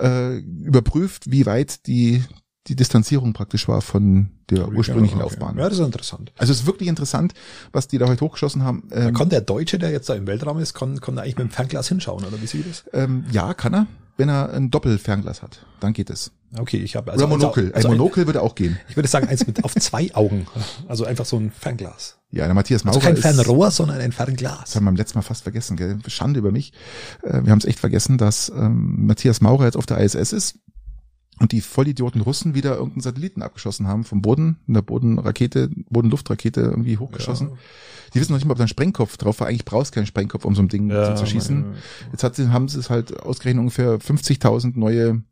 äh, überprüft, wie weit die die Distanzierung praktisch war von der ursprünglichen ja, okay. Laufbahn. Ja, das ist interessant. Also es ist wirklich interessant, was die da heute hochgeschossen haben. Ähm, kann der Deutsche, der jetzt da im Weltraum ist, kann, kann eigentlich mit dem Fernglas hinschauen, oder wie sieht das? Ähm, ja, kann er, wenn er ein Doppelfernglas hat. Dann geht es. Okay, ich habe also oder Monokel. Also, ein Monokel würde auch gehen. Ich würde sagen, eins mit auf zwei Augen, also einfach so ein Fernglas. Ja, der Matthias Maurer also kein Fernrohr, sondern ein Fernglas. Das haben wir beim letzten Mal fast vergessen, gell? Schande über mich. Äh, wir haben es echt vergessen, dass ähm, Matthias Maurer jetzt auf der ISS ist und die Vollidioten Russen wieder irgendeinen Satelliten abgeschossen haben vom Boden, in der Bodenrakete, Bodenluftrakete irgendwie hochgeschossen. Ja. Die wissen noch nicht mal, ob da ein Sprengkopf drauf war. Eigentlich brauchst du keinen Sprengkopf, um so ein Ding ja, zu zerschießen. Jetzt hat haben sie es halt ausgerechnet ungefähr 50.000 neue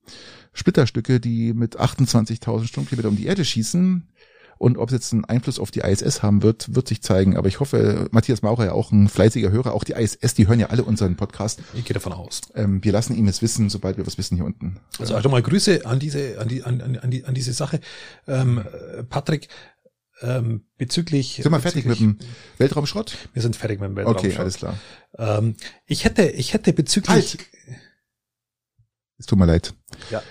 Splitterstücke, die mit 28.000 Stundenkilometer um die Erde schießen. Und ob es jetzt einen Einfluss auf die ISS haben wird, wird sich zeigen. Aber ich hoffe, Matthias Maurer ja auch ein fleißiger Hörer, auch die ISS, die hören ja alle unseren Podcast. Ich gehe davon aus. Ähm, wir lassen ihm es wissen, sobald wir was wissen hier unten. Also also mal Grüße an diese, an die, an, an, die, an diese Sache. Ähm, Patrick, ähm, bezüglich. Sind wir fertig mit dem Weltraumschrott? Wir sind fertig mit dem Weltraumschrott. Okay, alles klar. Ähm, ich hätte, ich hätte bezüglich. Halt. Es tut mir leid. Ja.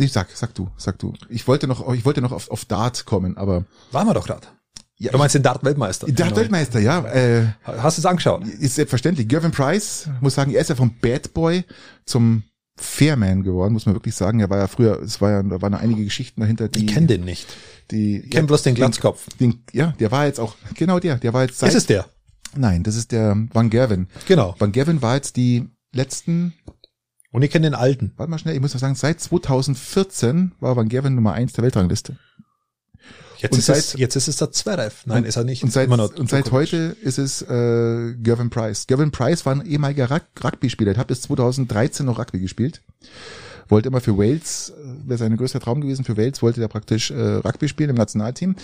Nee, sag, sag du, sag du. Ich wollte noch, ich wollte noch auf, auf Dart kommen, aber. Waren wir doch Dart. Ja, du meinst den Dart-Weltmeister? Dart-Weltmeister, ja. Äh, Hast du es angeschaut? Ist selbstverständlich. Gervin Price, muss sagen, er ist ja vom Bad Boy zum Fairman geworden, muss man wirklich sagen. Er war ja früher, es war ja, da waren einige Geschichten dahinter, die. Ich kenne den nicht. Die, ich kenne ja, bloß den Glatzkopf. Den, den, ja, der war jetzt auch, genau der, der war jetzt seit, Ist es der? Nein, das ist der Van Gerven. Genau. Van Gerven war jetzt die letzten und ich kenne den alten. Warte mal schnell, ich muss noch sagen, seit 2014 war Van Gerven Nummer eins der Weltrangliste. Jetzt, ist, seit, es, jetzt ist es der Zverev. Nein, ist er nicht. Und seit, und seit heute ist es äh, Gervin Price. Gervin Price war ein ehemaliger Rugby-Spieler. Er hat bis 2013 noch Rugby gespielt. Wollte immer für Wales, äh, wäre sein größter Traum gewesen, für Wales wollte er praktisch äh, Rugby spielen im Nationalteam.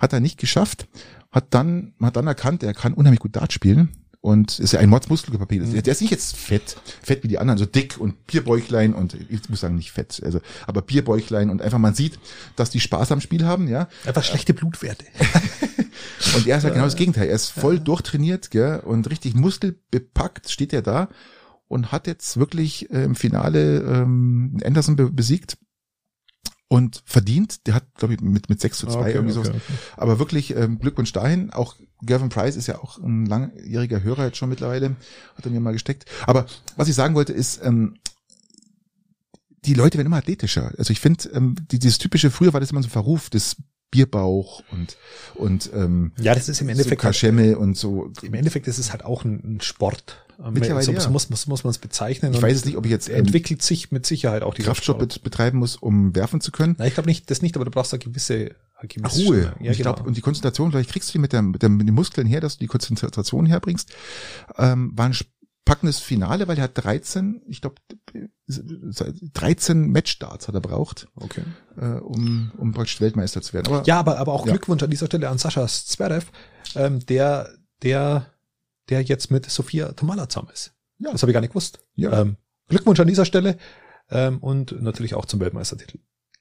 Hat er nicht geschafft. Hat dann, hat dann erkannt, er kann unheimlich gut Dart spielen und ist ja ein Mordsmuskelpapier. Mhm. Der ist nicht jetzt fett, fett wie die anderen, so dick und Bierbäuchlein und ich muss sagen nicht fett, also aber Bierbäuchlein und einfach man sieht, dass die Spaß am Spiel haben, ja. Einfach schlechte Blutwerte. und er ist halt genau das Gegenteil. Er ist voll durchtrainiert, gell, und richtig muskelbepackt steht er da und hat jetzt wirklich äh, im Finale ähm, Anderson be besiegt und verdient. Der hat, glaube ich, mit, mit 6 zu 2 okay, irgendwie okay, so. Okay. Aber wirklich ähm, Glückwunsch dahin. Auch Gavin Price ist ja auch ein langjähriger Hörer jetzt schon mittlerweile, hat er mir mal gesteckt. Aber was ich sagen wollte ist, ähm, die Leute werden immer athletischer. Also ich finde, ähm, die, dieses typische, früher war das immer so ein Verruf, das Bierbauch und und ähm, ja, das ist im Endeffekt so Kaschemme halt, und so. Im Endeffekt ist es halt auch ein, ein Sport. Mittlerweile so, ja. so muss, muss, muss man es bezeichnen. Ich weiß es nicht, ob ich jetzt ähm, entwickelt sich mit Sicherheit auch die Kraftsport. bet- betreiben muss, um werfen zu können. Nein, ich glaube nicht, das nicht, aber du brauchst eine gewisse, gewisse Ruhe. Stimme. Ja, ich genau. glaube, und die Konzentration, vielleicht kriegst du die mit, der, mit, der, mit den Muskeln her, dass du die Konzentration herbringst. Ähm, war ein packendes Finale, weil er hat 13, ich glaube, 13 Matchstarts hat er braucht, okay. äh, um, um praktisch Weltmeister zu werden. Aber Ja, aber, aber auch Ja. Glückwunsch an dieser Stelle an Sascha Zverev, ähm, der, der, der jetzt mit Sophia Tomala zusammen ist. Ja. Das habe ich gar nicht gewusst. Ja. Ähm, Glückwunsch an dieser Stelle ähm, und natürlich auch zum Weltmeistertitel.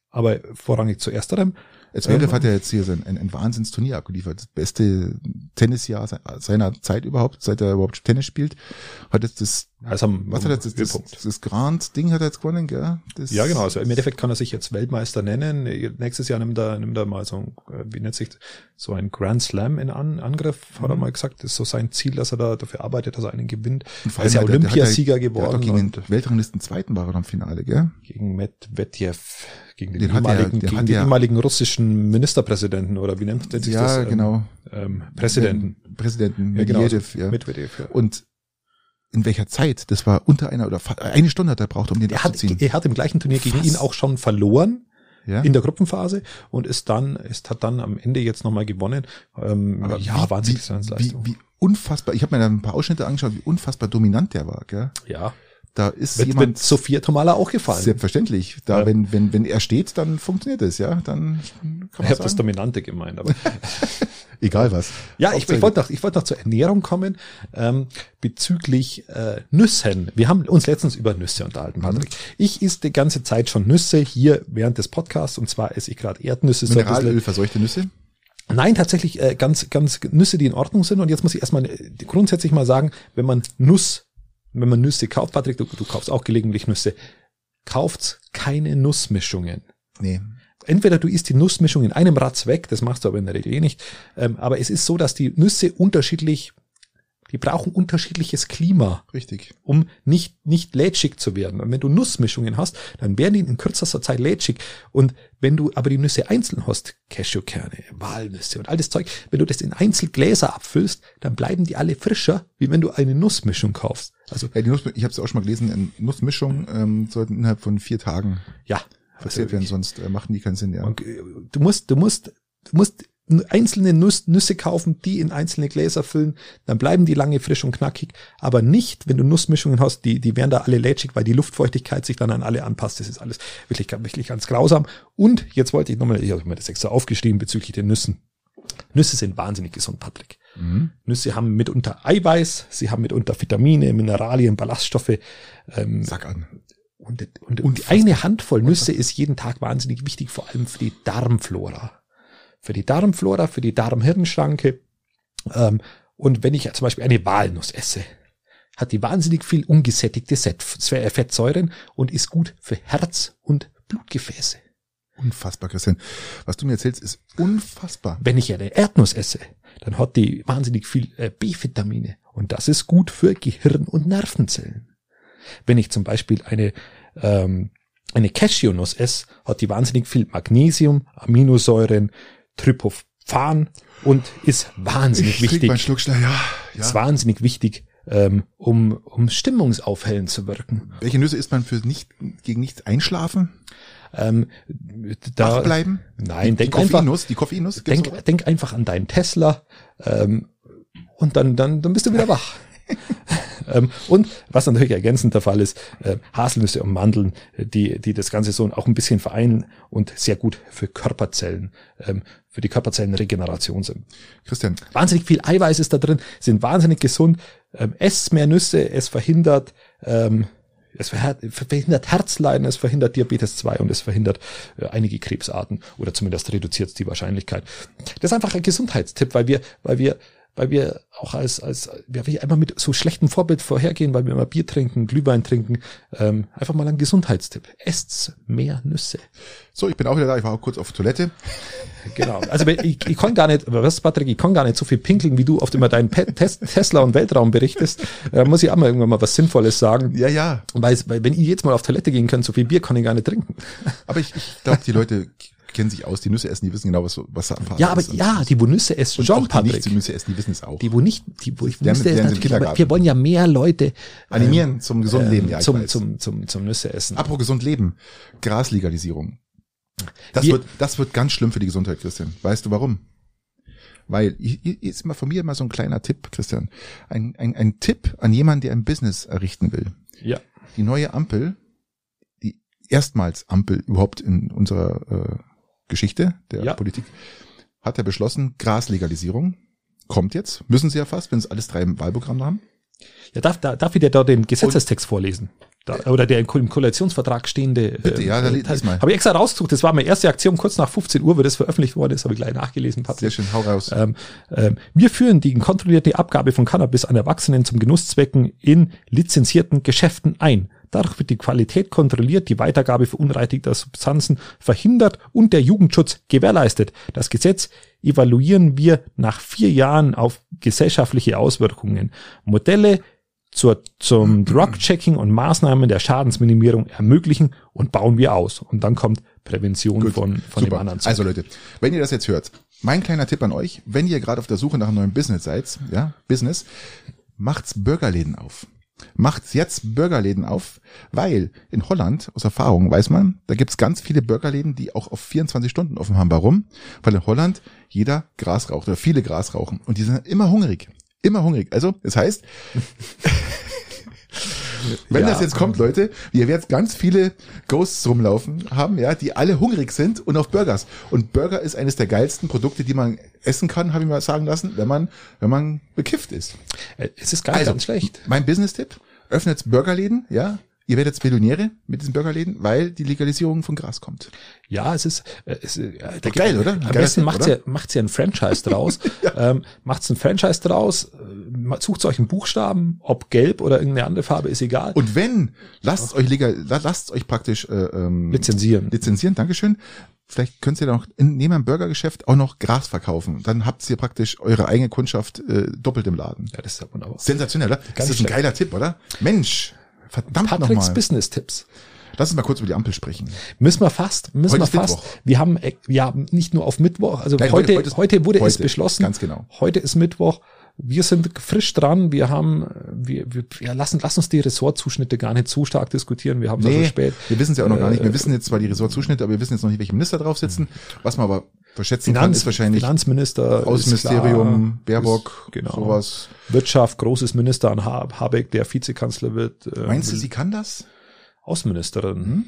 Aber vorrangig zu ersterem. Zverev hat ja jetzt hier ein, ein, ein Wahnsinnsturnier abgeliefert. Das beste Tennisjahr se- seiner Zeit überhaupt, seit er überhaupt Tennis spielt. Hat jetzt das, Also was hat er jetzt, das, das, das Grand-Ding hat er jetzt gewonnen, gell? Das, Ja, genau. Also im Endeffekt kann er sich jetzt Weltmeister nennen. Nächstes Jahr nimmt er, nimmt er mal so ein, äh, wie nennt sich, das? so ein Grand Slam in An Angriff, hat er Mhm. mal gesagt. Das ist so sein Ziel, dass er da dafür arbeitet, dass er einen gewinnt. Und vor Er ist ja allem hat er- der hat Olympiasieger geworden gegen den Weltranglisten Zweiten war er am Finale, gell? gegen Medvedev, gegen den, Den hat ehemaligen, den gegen hat den ehemaligen russischen Ministerpräsidenten oder wie nennt sich Ja, das? Ähm, genau. Ähm, Präsidenten. Präsidenten Ja, genau. Medvedev, ja. Medvedev, ja. Und in welcher Zeit? Das war unter einer oder eine Stunde hat er braucht, um den Er hat, abzuziehen. er hat im gleichen Turnier gegen Was? ihn auch schon verloren. ja? in der Gruppenphase und ist dann, ist, hat dann am Ende jetzt nochmal gewonnen. Ähm, Aber ja, wie, wahnsinnig wie, wie unfassbar, ich habe mir da ein paar Ausschnitte angeschaut, wie unfassbar dominant der war, gell? Ja, Da ist wird, jemand wird Sophia Tomala auch gefallen. selbstverständlich. Da, Ja. wenn, wenn, wenn er steht, dann funktioniert es, ja? Dann kann ich man habe das Dominante gemeint, aber egal was. ja, ich, ich wollte noch, ich wollte noch zur Ernährung kommen ähm, bezüglich äh, Nüssen. Wir haben uns letztens über Nüsse unterhalten, Patrick. Ich esse die ganze Zeit schon Nüsse hier während des Podcasts und zwar esse ich gerade Erdnüsse. so Mineralöl verseuchte Nüsse. Nein, tatsächlich äh, ganz, ganz Nüsse, die in Ordnung sind. Und jetzt muss ich erstmal äh, grundsätzlich mal sagen, wenn man Nuss, wenn man Nüsse kauft, Patrick, du, du kaufst auch gelegentlich Nüsse, kauft keine Nussmischungen. Nee. Entweder du isst die Nussmischung in einem Ratz weg, das machst du aber in der Regel eh nicht. Ähm, aber es ist so, dass die Nüsse unterschiedlich, die brauchen unterschiedliches Klima Richtig. um nicht, nicht lätschig zu werden. Und wenn du Nussmischungen hast, dann werden die in kürzester Zeit lätschig. Und wenn du aber die Nüsse einzeln hast, Cashewkerne, Walnüsse und all das Zeug, wenn du das in Einzelgläser abfüllst, dann bleiben die alle frischer, wie wenn du eine Nussmischung kaufst. Also, Ja, die Nuss, ich habe es auch schon mal gelesen, eine Nussmischung ähm, sollten innerhalb von vier Tagen ja. passiert werden, sonst äh, machen die keinen Sinn, ja. Und, äh, Du musst, du musst, du musst einzelne Nuss, Nüsse kaufen, die in einzelne Gläser füllen, dann bleiben die lange frisch und knackig, aber nicht, wenn du Nussmischungen hast, die, die werden da alle lätschig, weil die Luftfeuchtigkeit sich dann an alle anpasst. Das ist alles wirklich, wirklich ganz grausam. Und jetzt wollte ich nochmal, ich habe mir das extra aufgeschrieben bezüglich den Nüssen. Nüsse sind wahnsinnig gesund, Patrick. Mhm. Nüsse haben mitunter Eiweiß, sie haben mitunter Vitamine, Mineralien, Ballaststoffe. Ähm, Sag an. und, und, und eine Handvoll Nüsse ist jeden Tag wahnsinnig wichtig, vor allem für die Darmflora. Für die Darmflora, für die Darmhirnschranke. Ähm, und wenn ich zum Beispiel eine Walnuss esse, hat die wahnsinnig viel ungesättigte äh, Fettsäuren und ist gut für Herz und Blutgefäße. Unfassbar, Christian. Was du mir erzählst, ist unfassbar. Wenn ich eine Erdnuss esse, dann hat die wahnsinnig viel äh, B-Vitamine und das ist gut für Gehirn- und Nervenzellen. Wenn ich zum Beispiel eine, ähm, eine Cashewnuss esse, hat die wahnsinnig viel Magnesium, Aminosäuren, Tryptophan und ist wahnsinnig Ich wichtig, Schluck schnell, ja. ist ja. wahnsinnig wichtig, ähm, um, um stimmungsaufhellend zu wirken. Welche Nüsse isst man für nicht, gegen nichts einschlafen? Ähm, da, Wach bleiben? Nein, die denk einfach, die Koffeinnuss, gibt's sowas? denk, denk einfach an deinen Tesla ähm, und dann, dann, dann bist du wieder wach. ähm, und was natürlich ergänzend der Fall ist, äh, Haselnüsse und Mandeln, äh, die, die das Ganze so auch ein bisschen vereinen und sehr gut für Körperzellen, ähm, für die Körperzellenregeneration sind. Christian, Wahnsinnig viel Eiweiß ist da drin, sind wahnsinnig gesund. Ähm, esst mehr Nüsse, es verhindert, ähm, es verhindert, Herzleiden, es verhindert Diabetes 2 und es verhindert äh, einige Krebsarten oder zumindest reduziert die Wahrscheinlichkeit. Das ist einfach ein Gesundheitstipp, weil wir, weil wir, weil wir auch als, als, ja, wir einfach mit so schlechtem Vorbild vorhergehen, weil wir immer Bier trinken, Glühwein trinken. Ähm, einfach mal ein Gesundheitstipp. Esst mehr Nüsse. so, ich bin auch wieder da, ich war auch kurz auf Toilette. Genau. Also ich, ich kann gar nicht, was Patrick, ich kann gar nicht so viel pinkeln, wie du oft immer deinen Pe Tes Tesla und Weltraum berichtest. Da muss ich auch mal irgendwann mal was Sinnvolles sagen. Ja, ja, Weil, weil wenn ich jetzt mal auf Toilette gehen kann, so viel Bier kann ich gar nicht trinken. aber ich, ich glaube, die Leute kennen sich aus, die Nüsse essen, die wissen genau, was, was Phase ja, aber ist. ja, die, wo Nüsse essen, und schon, Patrick. Die, nicht, die Nüsse essen, die wissen es auch. Die, wo nicht, die, wo ich die Nüsse essen, natürlich, wir wollen ja mehr Leute animieren ähm, zum gesunden Leben, ja, zum, zum, zum, zum Nüsse essen. Apropos gesund leben. Graslegalisierung. Das wir, wird, das wird ganz schlimm für die Gesundheit, Christian. Weißt du warum? Weil, ist mal von mir mal so ein kleiner Tipp, Christian. Ein, ein, ein Tipp an jemanden, der ein Business errichten will. Ja. Die neue Ampel, die erstmals Ampel überhaupt in unserer äh, Geschichte der ja. Politik, hat er beschlossen, Graslegalisierung kommt jetzt. Müssen sie ja fast, wenn sie alles drei im Wahlprogramm haben. Ja, darf, darf ich dir da den Gesetzestext Und, vorlesen? Da, oder der im Koalitionsvertrag stehende. Bitte, ja, da äh, mal. Habe ich extra rausgesucht. Das war meine erste Aktion kurz nach 15 Uhr, wo das veröffentlicht worden ist, habe ich gleich nachgelesen. Patrick. Sehr schön, hau raus. Ähm, ähm, wir führen die kontrollierte Abgabe von Cannabis an Erwachsenen zum Genusszwecken in lizenzierten Geschäften ein. Dadurch wird die Qualität kontrolliert, die Weitergabe verunreinigter Substanzen verhindert und der Jugendschutz gewährleistet. Das Gesetz evaluieren wir nach vier Jahren auf gesellschaftliche Auswirkungen. Modelle zur, zum Drug-Checking und Maßnahmen der Schadensminimierung ermöglichen und bauen wir aus. Und dann kommt Prävention Gut, von, von dem anderen. Zeug. Also Leute, wenn ihr das jetzt hört, mein kleiner Tipp an euch, wenn ihr gerade auf der Suche nach einem neuen Business seid, ja, Business, macht's Burgerläden auf. Macht's jetzt Burgerläden auf, weil in Holland, aus Erfahrung weiß man, da gibt's ganz viele Burgerläden, die auch auf 24 Stunden offen haben. Warum? Weil in Holland jeder Gras raucht oder viele Gras rauchen und die sind immer hungrig immer hungrig. Also, das heißt, wenn ja. das jetzt kommt, Leute, wir werden ganz viele Ghosts rumlaufen haben, ja, die alle hungrig sind und auf Burgers. Und Burger ist eines der geilsten Produkte, die man essen kann, habe ich mal sagen lassen, wenn man, wenn man bekifft ist. Äh, es ist gar nicht also, schlecht. Mein Business-Tipp, öffnet Burgerläden, ja, ihr werdet Millionäre mit diesen Burgerläden, weil die Legalisierung von Gras kommt. Ja, es ist, äh, es, äh, da geil, oder? Am besten macht ja, macht's ja ein Franchise draus. ja. ähm, macht's ein Franchise draus, sucht euch einen Buchstaben, ob gelb oder irgendeine andere Farbe, ist egal. Und wenn, lasst euch legal, lasst euch praktisch äh, ähm, lizenzieren. Lizenzieren, Dankeschön. Vielleicht könnt ihr noch in, neben einem Burgergeschäft auch noch Gras verkaufen. Dann habt ihr praktisch eure eigene Kundschaft äh, doppelt im Laden. Ja, das ist wunderbar. Sensationell, oder? Das ist ein geiler Tipp, oder? Mensch. Verdammt Patricks nochmal. Business Tipps. Lass uns mal kurz über die Ampel sprechen. Müssen wir fast, müssen heute wir fast. Mittwoch. Wir haben, ja, nicht nur auf Mittwoch, also Nein, heute, heute, heute, wurde heute, es beschlossen. Ganz genau. Heute ist Mittwoch. Wir sind frisch dran. Wir haben, wir, wir ja, lassen, lass uns die Ressortzuschnitte gar nicht zu stark diskutieren. Wir haben nee, so spät. Wir wissen es ja auch noch gar nicht. Wir äh, wissen jetzt zwar die Ressortzuschnitte, aber wir wissen jetzt noch nicht, welche Minister drauf sitzen. Was man aber verschätzen Finanz, kann, ist wahrscheinlich Finanzminister, Außenministerium, klar, Baerbock, ist, genau. sowas. Wirtschaft, großes Minister an Habeck, der Vizekanzler wird. Äh, Meinst du, sie kann das? Außenministerin. Hm?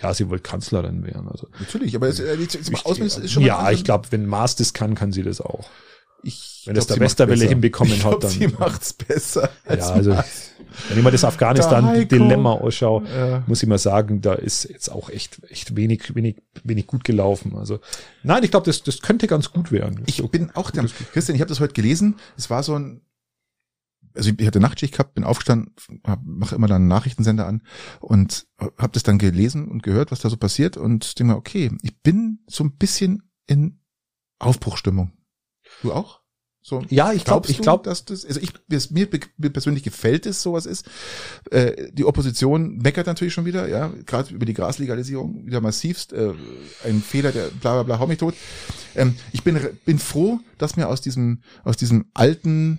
Ja, sie wollte Kanzlerin werden. Also natürlich, aber es, äh, Außenminister ist schon. Ja, ich glaube, wenn Maas das kann, kann sie das auch. Ich wenn das der Westerwelle hinbekommen ich glaub, hat, dann. Sie macht's besser. ja, also wenn ich mal das Afghanistan-Dilemma ausschaue, ja. muss ich mal sagen, da ist jetzt auch echt, echt wenig, wenig, wenig gut gelaufen. Also nein, ich glaube, das, das könnte ganz gut werden. Ich so, bin auch der, Christian, ich habe das heute gelesen. Es war so ein, also ich hatte Nachtschicht gehabt, bin aufgestanden, mache immer dann einen Nachrichtensender an und habe das dann gelesen und gehört, was da so passiert und denke mir, okay, ich bin so ein bisschen in Aufbruchstimmung. Du auch? So, ja, ich glaube, ich glaube, dass das, also ich, mir, mir persönlich gefällt es, sowas ist. Äh, die Opposition meckert natürlich schon wieder, ja, gerade über die Graslegalisierung, wieder massivst, äh, ein Fehler, der bla bla bla, hau mich tot. Ähm, ich bin, bin froh, dass mir aus diesem, aus diesem alten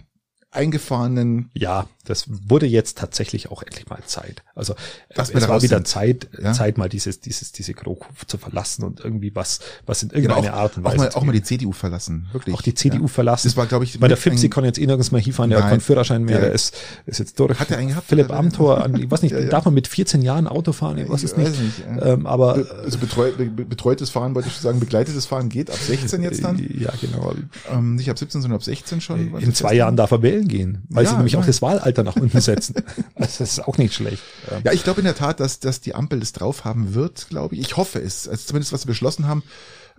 eingefahrenen. Ja, das wurde jetzt tatsächlich auch endlich mal Zeit. Also das es war wieder sind. Zeit, ja? Zeit mal dieses, dieses, diese GroKo zu verlassen und irgendwie was, was in irgendeiner genau, Art und Weise. Auch mal, auch mal die CDU verlassen, wirklich. Auch die CDU ja. verlassen. Das war, glaube ich, weil der Fipsi kann jetzt eh nirgends mehr hinfahren, der keinen Führerschein mehr, der ist, ist jetzt durch. Hat er einen gehabt? Philipp Amthor, ich weiß nicht, ja, darf man mit 14 Jahren Auto fahren? Ich weiß es nicht. nicht ähm, aber, also betreut, betreutes Fahren wollte ich sagen, begleitetes Fahren geht ab 16 jetzt dann? Ja, genau. Ähm, nicht ab 17, sondern ab 16 schon. In zwei Jahren darf er wählen gehen, weil sie nämlich auch das Wahlalter nach unten setzen. das ist auch nicht schlecht. Ja, ich glaube in der Tat, dass, dass die Ampel es drauf haben wird, glaube ich. Ich hoffe es. Also zumindest was sie beschlossen haben.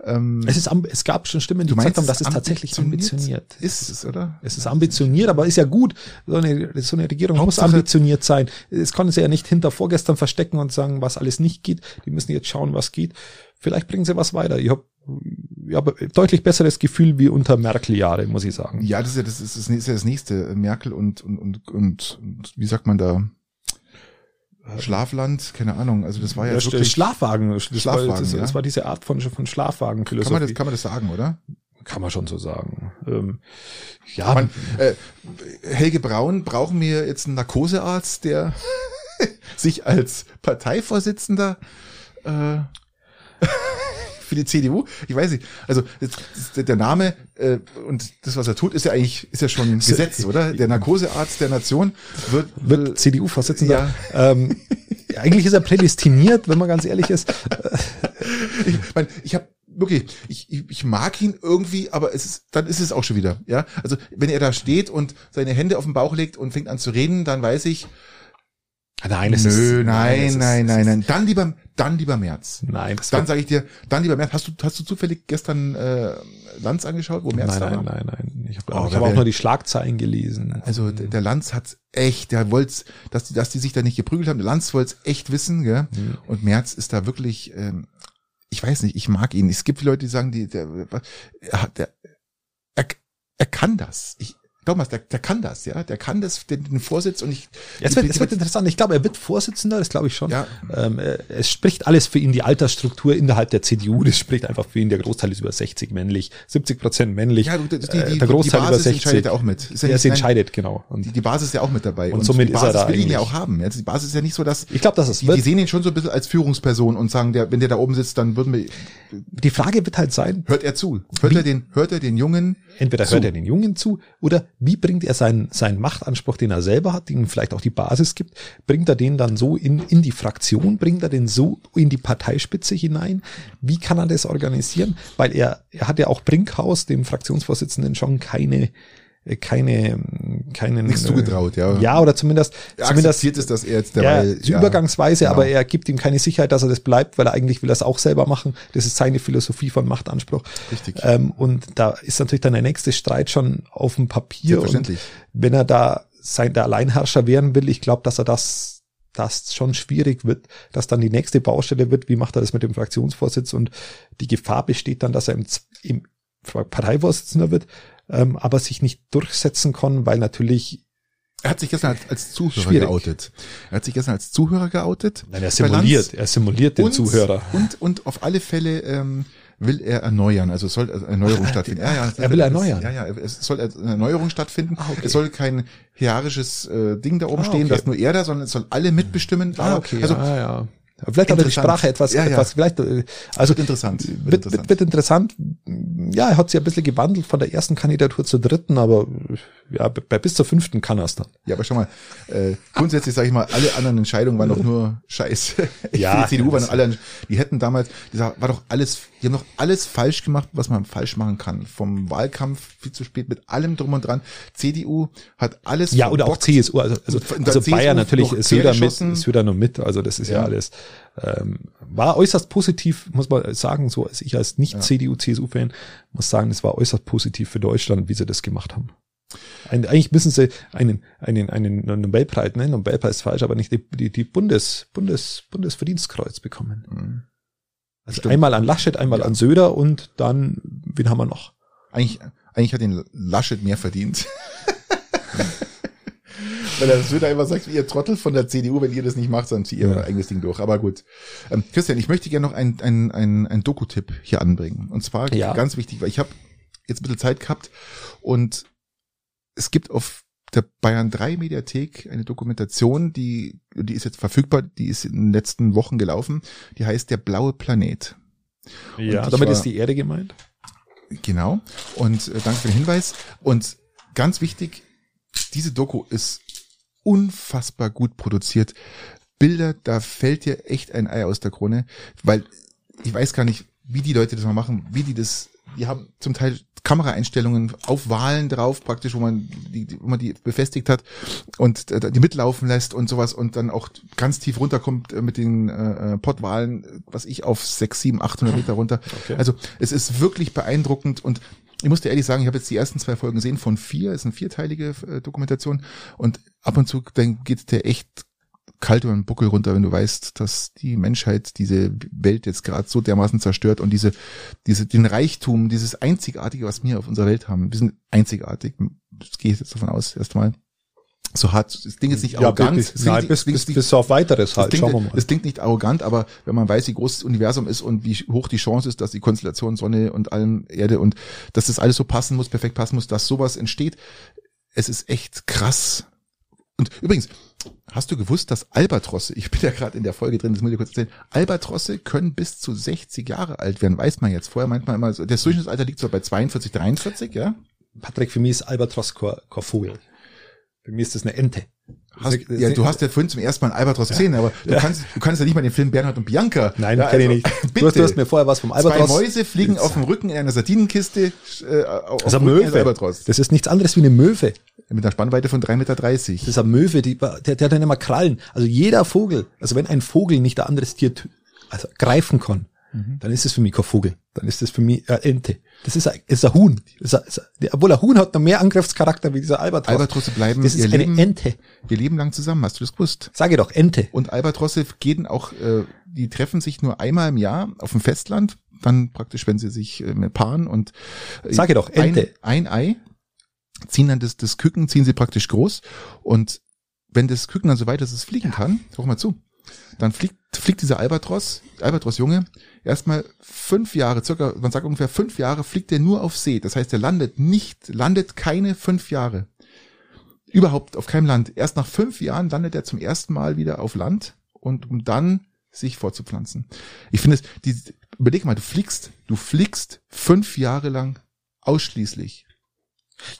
Ähm, es, ist, es gab schon Stimmen, die gesagt haben, dass es tatsächlich ambitioniert ist. Es, oder? Es ist ambitioniert, aber ist ja gut. So eine, so eine Regierung Hauptsache, muss ambitioniert sein. Es konnten sie ja nicht hinter vorgestern verstecken und sagen, was alles nicht geht. Die müssen jetzt schauen, was geht. Vielleicht bringen sie was weiter. Ich habe ja, deutlich besseres Gefühl wie unter Merkel-Jahre, muss ich sagen. Ja, das ist ja das, ist, das ist ja das nächste. Merkel und, und, und, und wie sagt man da? Schlafland, keine Ahnung. Also das war ja, ja wirklich Schlafwagen. Das Schlafwagen, war, das, ja. das war diese Art von, von Schlafwagenphilosophie. kann man das kann man das sagen, oder? Kann man schon so sagen. Ähm, ja, Man, äh, Helge Braun, brauchen wir jetzt einen Narkosearzt, der sich als Parteivorsitzender äh, für die CDU, ich weiß nicht, also der Name äh, und das, was er tut, ist ja eigentlich ist ja schon Gesetz, oder? Der Narkosearzt der Nation wird, wird CDU-Vorsitzender. Ähm, eigentlich ist er prädestiniert, wenn man ganz ehrlich ist. ich mein, ich habe wirklich, ich, ich, ich mag ihn irgendwie, aber es ist, dann ist es auch schon wieder, ja. Also wenn er da steht und seine Hände auf den Bauch legt und fängt an zu reden, dann weiß ich, Nein, es nö, ist, nein, nein, ist, nein, nein, Dann lieber, dann lieber März. Nein, das Dann sage ich dir, dann lieber März. Hast du, hast du zufällig gestern äh, Lanz angeschaut, wo März nein, da nein, war? nein, nein. Ich habe Oh, ich hab auch nur die Schlagzeilen gelesen. Also der, der Lanz hat's echt, der wollt's, dass die, dass die sich da nicht geprügelt haben. Der Lanz wollt's echt wissen, gell? Mhm. Und Merz ist da wirklich, ähm, ich weiß nicht, ich mag ihn. Es gibt viele Leute, die sagen, die, der, er, hat- der, er, er kann das. Ich, Thomas, der, der kann das, ja, der kann das, den, den Vorsitz und ich. Es wird, es wird interessant. Ich glaube, er wird Vorsitzender, das glaube ich schon. Ja. Ähm, äh, es spricht alles für ihn, die Altersstruktur innerhalb der CDU, das spricht einfach für ihn. Der Großteil ist über 60 männlich, 70 Prozent männlich. ja, du, die, die, äh, der Großteil die über Basis 60. entscheidet ja auch mit. Ist ja nein, entscheidet, genau. Und Die, die Basis ist ja auch mit dabei. Und somit die ist er Basis da will ihn ja auch haben. Jetzt die Basis ist ja nicht so, dass ich glaube, dass es die, wird. die sehen ihn schon so ein bisschen als Führungsperson und sagen, der, wenn der da oben sitzt, dann würden wir, Die Frage wird halt sein, hört er zu. Hört Wie? er den, hört er den Jungen entweder zu. hört er den Jungen zu oder wie bringt er seinen, seinen Machtanspruch, den er selber hat, den ihm vielleicht auch die Basis gibt, bringt er den dann so in, in die Fraktion, bringt er den so in die Parteispitze hinein? Wie kann er das organisieren? Weil er, er hat ja auch Brinkhaus, dem Fraktionsvorsitzenden, schon keine, keine, keinen. nichts äh, zugetraut, ja. Ja, oder zumindest, Er zumindest es, dass er jetzt ja, dabei, so übergangsweise, genau. aber er gibt ihm keine Sicherheit, dass er das bleibt, weil er eigentlich will das auch selber machen. Das ist seine Philosophie von Machtanspruch. Richtig. Ähm, und da ist natürlich dann der nächste Streit schon auf dem Papier. Und Selbstverständlich. wenn er da sein, der Alleinherrscher werden will, ich glaube, dass er das, das schon schwierig wird, dass dann die nächste Baustelle wird, wie macht er das mit dem Fraktionsvorsitz und die Gefahr besteht dann, dass er im, im Parteivorsitzender wird, ähm, aber sich nicht durchsetzen kann, weil natürlich Er hat sich gestern als, als Zuhörer Schwierig. geoutet. Er hat sich gestern als Zuhörer geoutet. Nein, er simuliert, er simuliert den und, Zuhörer. Und, und auf alle Fälle ähm, will er erneuern. Also es soll Erneuerung stattfinden. Ja, ja, Er will erneuern. Ja, ja, es soll eine Erneuerung stattfinden. Ah, okay. Es soll kein hierarchisches äh, Ding da oben Ah, stehen, okay. dass nur er da, sondern es soll alle mitbestimmen. Ah, okay, Also ja, ja. Vielleicht hat er die. Sprache etwas, Ja, ja. etwas, vielleicht, äh, also Wird interessant. Wird Wird, interessant. wird, interessant. Ja, er hat sich ein bisschen gewandelt von der ersten Kandidatur zur dritten, aber ja, bei bis zur fünften kann er es dann. Ja, aber schau mal, äh, grundsätzlich sage ich mal, alle anderen Entscheidungen waren doch nur Scheiß. Ja, die CDU waren das- alle, die hätten damals, die war doch alles, die haben doch alles falsch gemacht, was man falsch machen kann. Vom Wahlkampf viel zu spät mit allem drum und dran. CDU hat alles Ja, oder auch. CSU, also, also, also CSU Bayern natürlich noch ist wieder mit, quergeschossen. ist wieder nur mit, also das ist ja, Ja. alles, ähm, war äußerst positiv, muss man sagen, so als ich als nicht CDU, CSU-Fan muss sagen, es war äußerst positiv für Deutschland, wie sie das gemacht haben. Ein, eigentlich müssen sie einen, einen, einen Nobelpreis, nein, Nobelpreis ist falsch, aber nicht die, die, die Bundes, Bundes, Bundesverdienstkreuz bekommen. Mhm. Also Stimmt. einmal an Laschet, einmal Ja. an Söder und dann, wen haben wir noch? Eigentlich, eigentlich hat den Laschet mehr verdient. Weil er Söder immer sagt, ihr Trottel von der CDU, wenn ihr das nicht macht, dann zieht ihr Ja. euer eigenes Ding durch. Aber gut. Ähm, Christian, ich möchte gerne noch ein, ein, ein, ein Doku-Tipp hier anbringen. Und zwar Ja. ganz wichtig, weil ich habe jetzt ein bisschen Zeit gehabt und es gibt auf der Bayern 3 Mediathek eine Dokumentation, die, die ist jetzt verfügbar, die ist in den letzten Wochen gelaufen. Die heißt Der blaue Planet. Ja, damit war- ist die Erde gemeint. Genau. Und äh, danke für den Hinweis. Und ganz wichtig, diese Doku ist unfassbar gut produziert. Bilder, da fällt dir echt ein Ei aus der Krone, weil ich weiß gar nicht, wie die Leute das mal machen, wie die das, die haben zum Teil Kameraeinstellungen auf Wahlen drauf, praktisch, wo man die, wo man die befestigt hat und äh, die mitlaufen lässt und sowas und dann auch ganz tief runterkommt äh, mit den äh, äh, Pottwahlen, was ich auf sechs, sieben, 800 Meter runter. Okay. Also es ist wirklich beeindruckend und ich muss dir ehrlich sagen, ich habe jetzt die ersten zwei Folgen gesehen von vier, es ist eine vierteilige äh, Dokumentation und ab und zu dann geht der echt kalt über den Buckel runter, wenn du weißt, dass die Menschheit diese Welt jetzt gerade so dermaßen zerstört und diese, diese, den Reichtum, dieses Einzigartige, was wir auf unserer Welt haben, wir sind einzigartig, das gehe ich jetzt davon aus, erstmal. so hart, das Ding ist nicht arrogant. bis, nein, klingt, bis, bis, bis auf weiteres halt. das Schauen wir klingt, mal. das klingt nicht arrogant, aber wenn man weiß, wie groß das Universum ist und wie hoch die Chance ist, dass die Konstellation Sonne und allem Erde und dass das alles so passen muss, perfekt passen muss, dass sowas entsteht, es ist echt krass. Und übrigens, hast du gewusst, dass Albatrosse, ich bin ja gerade in der Folge drin, das muss ich kurz erzählen, Albatrosse können bis zu 60 Jahre alt werden, weiß man jetzt. Vorher meint man immer, das Durchschnittsalter liegt so bei 42, 43, ja? Patrick, für mich ist Albatros kein Vogel. Für mich ist das eine Ente. Hast, ja, du hast ja vorhin zum ersten Mal einen Albatros gesehen, aber du kannst, du kannst ja nicht mal den Film Bernhard und Bianca. Nein, ja, kenne ich also, nicht. Bitte. Du hast, du hast mir vorher was vom Zwei Albatros. Mäuse fliegen auf dem Rücken in einer Sardinenkiste äh, auf Das ist Rücken Möwe. Albatros. Das ist nichts anderes wie eine Möwe. Mit einer Spannweite von 3,30 Meter. Das ist eine Möwe, die, der, der hat dann immer Krallen. Also jeder Vogel, also wenn ein Vogel nicht ein anderes Tier also greifen kann, Mhm. dann ist es für mich kein Vogel. Dann ist es für mich eine Ente. Das ist ein, ist ein Huhn. Das ist ein, obwohl ein Huhn hat noch mehr Angriffscharakter wie dieser Albatros. Albatrosse bleiben das ist eine Leben, Ente. ihr Leben lang zusammen, hast du das gewusst? Sage doch, Ente. Und Albatrosse gehen auch, äh, die treffen sich nur einmal im Jahr auf dem Festland, dann praktisch, wenn sie sich äh, paaren und äh, Sage doch, Ente. Ein, ein Ei, ziehen dann das, das Küken, ziehen sie praktisch groß und wenn das Küken dann so weit ist, dass es fliegen kann, hör mal zu, dann fliegt, fliegt dieser Albatros, Albatros-Junge, erstmal fünf Jahre, circa, man sagt ungefähr fünf Jahre, fliegt er nur auf See. Das heißt, er landet nicht, landet keine fünf Jahre. Überhaupt auf keinem Land. Erst nach fünf Jahren landet er zum ersten Mal wieder auf Land und um dann sich fortzupflanzen. Ich finde es, überleg mal, du fliegst, du fliegst fünf Jahre lang ausschließlich.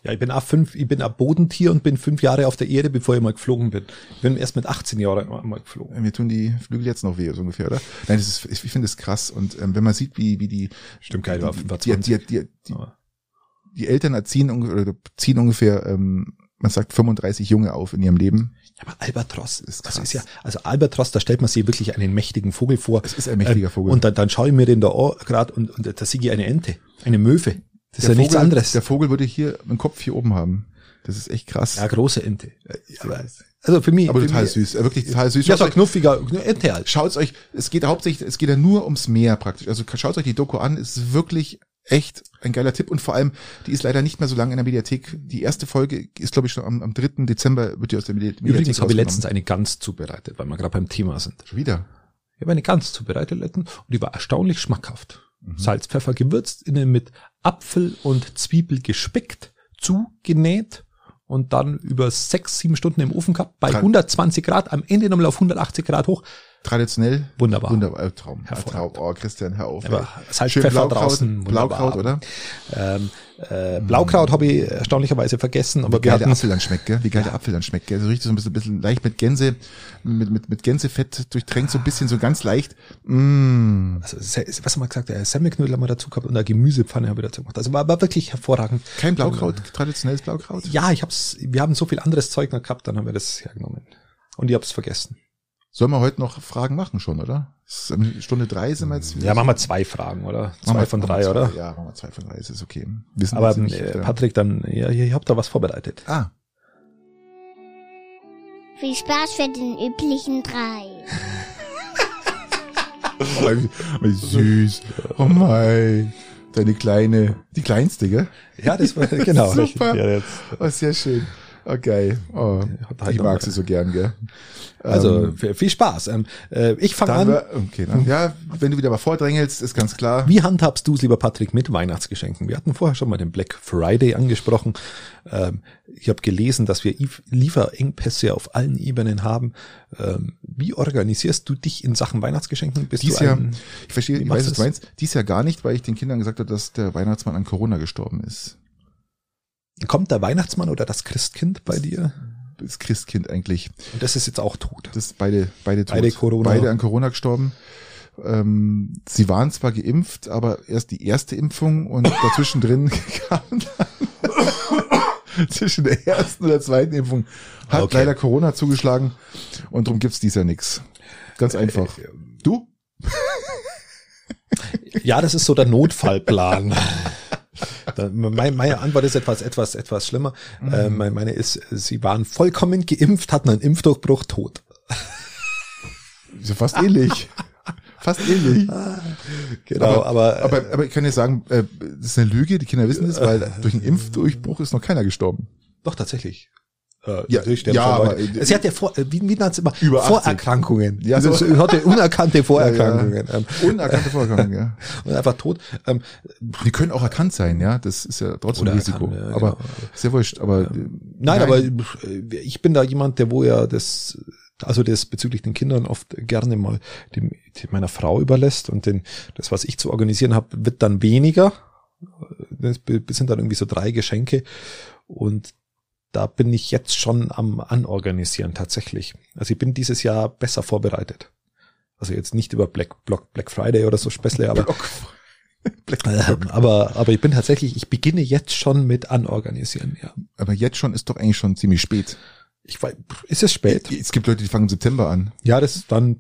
Ja, ich bin auch fünf, ich bin ein Bodentier und bin fünf Jahre auf der Erde, bevor ich mal geflogen bin. Ich bin erst mit 18 Jahren mal geflogen. Mir tun die Flügel jetzt noch weh, so ungefähr, oder? Nein, das ist, ich, finde es krass. Und ähm, wenn man sieht, wie, wie die, Stimmt, geil, war die, 25. die, die, die, die Eltern erziehen ungefähr, oder ziehen ungefähr, ähm, man sagt 35 Junge auf in ihrem Leben. Ja, aber Albatros Ist das krass. ist ja, also Albatros, da stellt man sich wirklich einen mächtigen Vogel vor. Es ist ein mächtiger Ähm, Vogel. Und dann, dann schaue ich mir den da gerade und, und da sehe ich eine Ente, eine Möwe. Das ist Der ja nichts Vogel- anderes. Der Vogel würde hier einen Kopf hier oben haben. Das ist echt krass. ja, große Ente. Aber, also für mich. aber für total mich, süß, wirklich total süß. Ja, so knuffiger Ente halt. Schaut's euch, es geht hauptsächlich, es geht ja nur ums Meer praktisch. Also schaut euch die Doku an, es ist wirklich echt ein geiler Tipp und vor allem, die ist leider nicht mehr so lange in der Mediathek. Die erste Folge ist, glaube ich, schon am, am 3. Dezember wird die aus der Medi- Mediathek Übrigens habe ich letztens eine Gans zubereitet, weil wir gerade beim Thema sind. Schon wieder. Ich habe eine Gans zubereitet letztens und die war erstaunlich schmackhaft. Mhm. Salz, Pfeffer gewürzt, innen mit Apfel und Zwiebel gespickt, zugenäht und dann über sechs, sieben Stunden im Ofen gehabt, bei Dran- 120 Grad, am Ende nochmal auf 180 Grad hoch. Traditionell. Wunderbar. Wunderbar. Äh, Traum. Äh. Traum. Oh, Christian, hör auf. Aber ey. Salz, Schön Pfeffer Blaukraut, draußen, wunderbar. Blaukraut, oder? Ähm, äh, Blaukraut habe ich erstaunlicherweise vergessen, aber Wie wir geil der Apfel dann schmeckt, gell? Wie geil der Apfel dann schmeckt, gell? So richtig so ein bisschen, bisschen leicht mit Gänse, mit, mit, mit Gänsefett durchtränkt, so ein bisschen so ganz leicht. Mm. also, was haben wir gesagt, der Semmelknödel haben wir dazu gehabt und eine Gemüsepfanne habe ich dazu gemacht. Also war, war wirklich hervorragend. Kein Blaukraut, traditionelles Blaukraut? Ja, ich hab's, wir haben so viel anderes Zeug noch gehabt, dann haben wir das hergenommen. Und ich hab's vergessen. Sollen wir heute noch Fragen machen schon, oder? Stunde drei sind wir jetzt. Ja, machen wir zwei Fragen, oder? Machen Zwei wir- von drei, zwei, oder? Ja, machen wir zwei von drei, es ist okay. Wir sind Aber nicht, äh, äh, Patrick, dann, ja, ich hab da was vorbereitet. Ah, Viel Spaß für den üblichen drei. oh, wie, wie süß. Oh mein. Deine kleine, die kleinste, gell? Ja, das war, genau. Super. Ja, jetzt. Oh, sehr schön. Geil. Oh, halt ich mag sie so gern, gell? Also, Ähm, viel Spaß. Ähm, äh, ich fange an. wir, okay, dann, ja, wenn du wieder mal vordrängelst, ist ganz klar. Wie handhabst du es, lieber Patrick, mit Weihnachtsgeschenken? Wir hatten vorher schon mal den Black Friday angesprochen. Ähm, ich habe gelesen, dass wir Lieferengpässe auf allen Ebenen haben. Wie organisierst du dich in Sachen Weihnachtsgeschenken? Bist Dies du Jahr, ein, ich verstehe, ich weiß, was du meinst. Dies Jahr gar nicht, weil ich den Kindern gesagt habe, dass der Weihnachtsmann an Corona gestorben ist. Kommt der Weihnachtsmann oder das Christkind bei dir? Das Christkind eigentlich. Und das ist jetzt auch tot. Das ist beide, beide tot. Beide Corona. Beide an Corona gestorben. Ähm, sie waren zwar geimpft, aber erst die erste Impfung und dazwischen drin kam dann zwischen der ersten und der zweiten Impfung hat Okay. leider Corona zugeschlagen und darum gibt's dies Jahr nix. Ganz einfach. Du? Ja, das ist so der Notfallplan. Da- mein- Meine Antwort ist etwas, etwas, etwas schlimmer. Mhm. Äh, meine- Meine ist, sie waren vollkommen geimpft, hatten einen Impfdurchbruch, tot. Ist ja fast ähnlich. Fast ähnlich. Genau, aber, aber, aber ich kann dir sagen, äh, das ist eine Lüge, die Kinder wissen das, weil durch einen Impfdurchbruch ist noch keiner gestorben. doch tatsächlich. Äh, Ja, ja, aber, äh, Sie hat ja vor, äh, wie, wie nennt es immer? Über 80. Vorerkrankungen. Ja, Also, so. sie hatte unerkannte Vorerkrankungen. Ähm, Unerkannte Vorgang, ja. und einfach tot. Ähm, Die können auch erkannt sein, ja. Das ist ja trotzdem ein Risiko. erkannt, ja, aber genau. sehr wurscht. Aber äh, Nein, aber äh, ich bin da jemand, der wo ja das, also das bezüglich den Kindern oft gerne mal dem, meiner Frau überlässt und den, das, was ich zu organisieren habe, wird dann weniger. Das sind dann irgendwie so drei Geschenke und da bin ich jetzt schon am Anorganisieren tatsächlich. Also ich bin dieses Jahr besser vorbereitet. Also jetzt nicht über Black, Black, Black Friday oder so Späßle, aber ähm, aber, aber ich bin tatsächlich, ich beginne jetzt schon mit Anorganisieren, ja. aber jetzt schon ist doch eigentlich schon ziemlich spät. Ich weiß, ist es spät? Es gibt Leute, die fangen im September an. Ja, das ist dann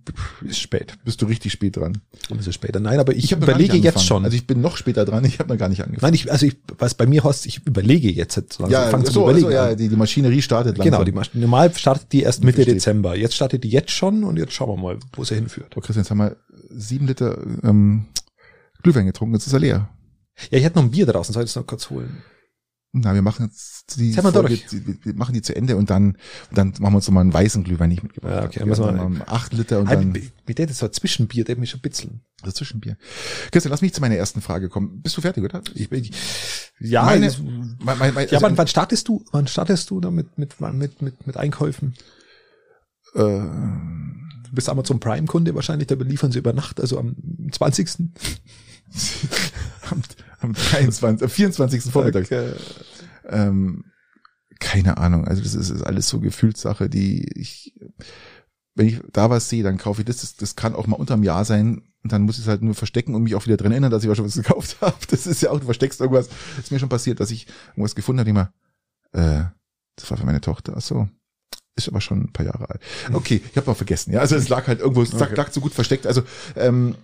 ist spät. Bist du richtig spät dran. Und es ist später. Nein, aber ich, gar überlege jetzt schon. Also ich bin noch später dran. Ich habe noch gar nicht angefangen. Nein, ich, also ich, was bei mir heißt, ich überlege jetzt. jetzt also ja, ich so, Überlegen also, ja, die, die Maschinerie startet langsam. Genau, die Masch- normal startet die erst Mitte Versteht. Dezember. Jetzt startet die jetzt schon und jetzt schauen wir mal, wo sie hinführt. Oh, Christian, jetzt haben wir sieben Liter ähm, Glühwein getrunken. Jetzt ist er leer. Ja, ich hätte noch ein Bier draußen, soll ich das noch kurz holen? Na, wir machen jetzt die Folge, die, wir machen die zu Ende und dann, und dann machen wir uns nochmal einen weißen Glühwein nicht mitgebracht. Ja, okay, dann müssen wir- wir acht Liter und dann mit, der, das war Zwischenbier, der hat mich schon bitzeln. das Zwischenbier. Christian, lass mich zu meiner ersten Frage kommen. Bist du fertig, oder? Ich, ich, ja, Meine- das, Mein, mein, mein, ja, also, wann, wann startest du, wann startest du damit, mit, mit, mit, mit Einkäufen? äh, Du bist Amazon Prime Kunde wahrscheinlich, da beliefern sie über Nacht, also am 20. am, am 23, am 24. Vormittag. Ähm, keine Ahnung. Also das ist, ist alles so Gefühlssache, die ich, wenn ich da was sehe, dann kaufe ich das. Das, das kann auch mal unterm Jahr sein. Und dann muss ich es halt nur verstecken und mich auch wieder dran erinnern, dass ich auch schon was gekauft habe. Das ist ja auch, du versteckst irgendwas. Ist mir schon passiert, dass ich irgendwas gefunden habe, immer, äh, das war für meine Tochter. Ach so. Ist aber schon ein paar Jahre alt. Okay, ich habe mal vergessen. Ja, also es lag halt irgendwo, es lag, Okay. lag so gut versteckt. Also ähm,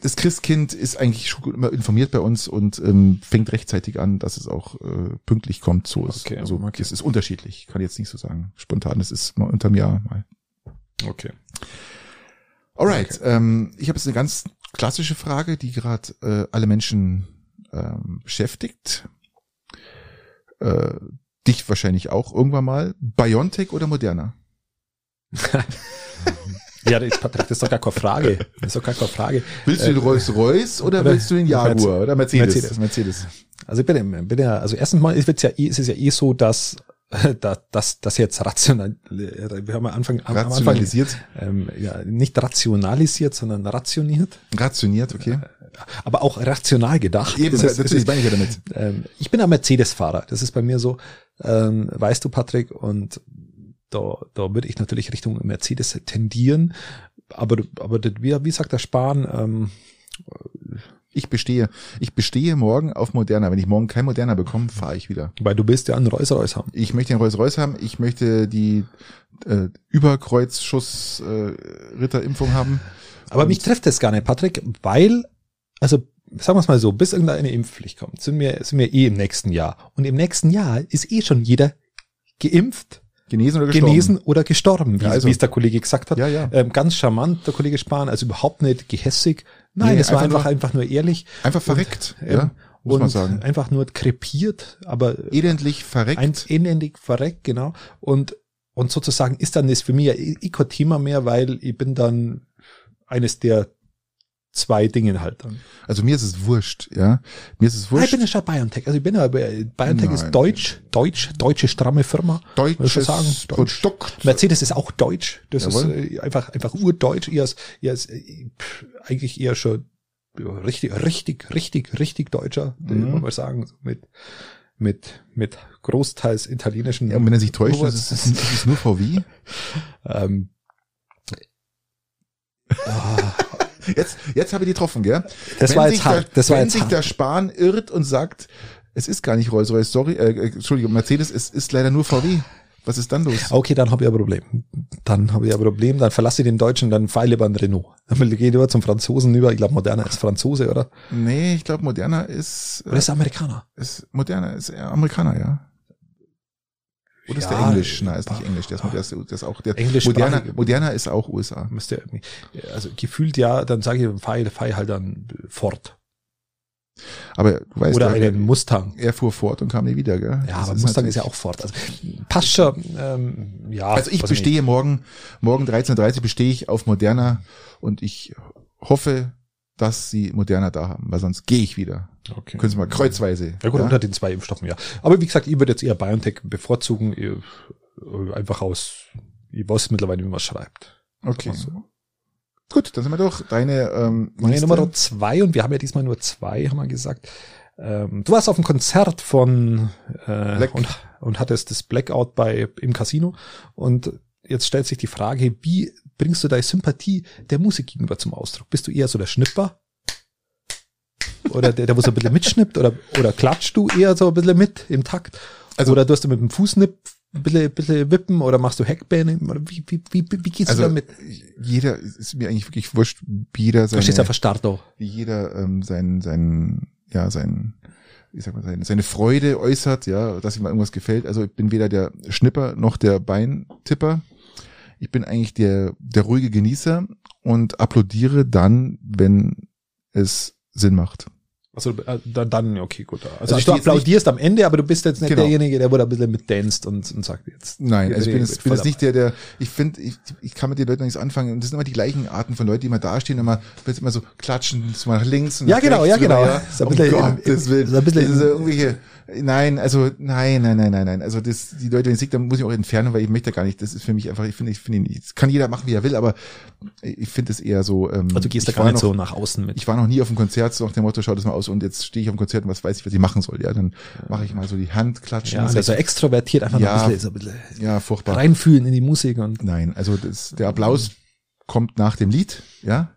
das Christkind ist eigentlich schon gut immer informiert bei uns und ähm, fängt rechtzeitig an, dass es auch äh, pünktlich kommt. So ist, Okay, also okay. es ist unterschiedlich. Kann jetzt nicht so sagen. Spontan, es ist mal unterm Jahr mal. Okay. Alright, ähm, ich habe jetzt eine ganz klassische Frage, die gerade äh, alle Menschen ähm, beschäftigt. Äh, dich wahrscheinlich auch irgendwann mal. Biontech oder Moderna? Ja, das, Patrick, das ist doch gar keine Frage. Das ist doch gar keine Frage. Willst du den Äh, Rolls Royce oder, oder- willst du den Jaguar oder Mercedes? Mercedes. Mercedes. Also ich bin, ja- bin ja, also erstens mal ist es ja, eh- ist es ja eh so, dass dass, dass, dass jetzt rational, wir haben am Anfang, am Anfang Rationalisiert, ähm, ja, nicht rationalisiert, sondern rationiert, rationiert, okay. aber auch rational gedacht. Eben, Das das, das das ist- meine ich ja damit. ähm, ich bin ein Mercedes-Fahrer. Das ist bei mir so, ähm, weißt du, Patrick, und da, da würde ich natürlich Richtung Mercedes tendieren. Aber, aber das, wie, wie sagt der Spahn, ähm, Ich bestehe, ich bestehe morgen auf Moderna. Wenn ich morgen kein Moderna bekomme, fahre ich wieder. weil du willst ja einen Rolls-Royce haben. Ich möchte Rolls Royce haben. Ich möchte die äh, Überkreuzschuss äh, haben. Aber Und- mich trifft das gar nicht, Patrick, weil, also sagen wir es mal so, bis irgendeine Impfpflicht kommt, sind wir, sind wir eh im nächsten Jahr. Und im nächsten Jahr ist eh schon jeder geimpft, Genesen oder gestorben? genesen oder gestorben, wie, Ja, also- wie es der Kollege gesagt hat. Ja, ja. Ähm, ganz charmant, der Kollege Spahn, also überhaupt nicht gehässig. Nein, Nee, es war einfach einfach, nur- einfach nur ehrlich. Einfach verreckt, Und, ja, ähm, muss und man sagen. Einfach nur krepiert, aber Elendlich verreckt. ein elendig verreckt, genau. Und, und sozusagen ist dann das für mich ja eh kein Thema mehr, weil ich bin dann eines der zwei Dinge halt dann. also mir ist es wurscht, ja. Mir ist es Ah, ich wurscht. bin ja schon BioNTech. Also ich bin ja, BioNTech Nein. ist deutsch, deutsch, deutsche stramme Firma. Ich Deutsches sagen, deutsch. Produkt. Mercedes ist auch deutsch. Das Jawohl. ist äh, einfach, einfach urdeutsch. Eher, ist- eher ist, äh, pff, eigentlich eher schon richtig, richtig, richtig, richtig deutscher, Mhm. würde man mal sagen, mit, mit, mit großteils italienischen. Ja, und wenn er sich täuscht, das ist, das ist nur VW. ähm, ah, Jetzt, jetzt habe ich die getroffen, gell? Das wenn war jetzt sich hart. Der, Das war wenn jetzt sich hart. der Spahn irrt und sagt, es ist gar nicht Rolls-Royce, sorry, äh, äh, Entschuldigung, Mercedes, es ist leider nur VW. Was ist dann los? Okay, dann habe ich ein Problem. Dann habe ich ein Problem, dann verlasse ich den Deutschen, dann lieber einen Renault. Dann gehe ich lieber zum Franzosen über. Ich glaube, Moderna ist Franzose, oder? Nee, ich glaube, Moderna ist, Oder ist er Amerikaner? ist Moderna ist Amerikaner, ja. Oder ist Ja, der Englisch? Nein, ist nicht Englisch. Der ist, der ist, der ist auch der. Englischsprachige- Moderna, Moderna ist auch USA. Müsste also gefühlt ja, dann sage ich, fahr ich halt dann fort. Aber du weißt Oder einen Mustang. er fuhr fort und kam nie wieder, gell? Ja, Das aber Mustang ist ja auch fort. Also passt schon. Ähm, ja, Also ich bestehe morgen, morgen 13.30 Uhr bestehe ich auf Moderna und ich hoffe, dass sie Moderna da haben, weil sonst gehe ich wieder. Okay. Können Sie mal kreuzweise. Ja gut, ja? unter den zwei Impfstoffen, ja. Aber wie gesagt, ich würde jetzt eher BioNTech bevorzugen, ihr- einfach aus, ich weiß mittlerweile, wie man es schreibt. Okay. Also, Gut, dann sind wir durch. Deine ähm, meine nächste- Nummer zwei, und wir haben ja diesmal nur zwei, haben wir gesagt. Ähm, du warst auf dem Konzert von äh, Black. und, und hattest das Blackout bei im Casino. Und jetzt stellt sich die Frage, wie bringst du deine Sympathie der Musik gegenüber zum Ausdruck? Bist du eher so der Schnipper? Oder der, der wo so ein bisschen mitschnippt? Oder, oder klatschst du eher so ein bisschen mit im Takt? Also, oder tust du mit dem Fußnipp ein bisschen, bisschen wippen oder machst du Hackbähne? Oder wie, wie, wie, wie gehst Also du damit? jeder ist mir eigentlich wirklich wurscht, wie jeder Du stehst ja seine, verstarrt auch. wie jeder ähm, sein, sein, ja, sein, wie sag man, seine, seine Freude äußert, ja, dass ihm mal irgendwas gefällt. Also ich bin weder der Schnipper noch der Beintipper. Ich bin eigentlich der, der ruhige Genießer und applaudiere dann, wenn es Sinn macht. Also äh, dann, dann okay, gut. Also, Also ich du applaudierst am Ende, aber du bist jetzt nicht Genau. derjenige, der da ein bisschen mitdanzt und, und sagt jetzt. Nein, also ich bin jetzt, bin jetzt nicht der, der, ich finde, ich, ich kann mit den Leuten nichts anfangen. Und das sind immer die gleichen Arten von Leuten, die immer dastehen, immer, immer so klatschen, so nach links und Ja, nach genau, rechts ja, genau. Ja. So ein bisschen- Gottes Willen. so ein bisschen- das ist irgendwelche, nein, also, nein, nein, nein, nein, nein. Also das, die Leute, die Musik, da muss ich auch entfernen, weil ich möchte gar nicht, das ist für mich einfach, ich finde, ich finde, das kann jeder machen, wie er will, aber ich finde es eher so, ähm, Also du gehst da gar nicht noch, so nach außen mit. ich war noch nie auf einem Konzert, so nach dem Motto, schau das mal aus und jetzt stehe ich auf dem Konzert und was weiß ich, was ich machen soll. Ja, dann mache ich mal so die Hand klatschen. ja, also extrovertiert einfach Ja. noch ein bisschen, so ein bisschen ja, furchtbar. reinfühlen in die Musik und Nein, also das, der Applaus kommt nach dem Lied, ja.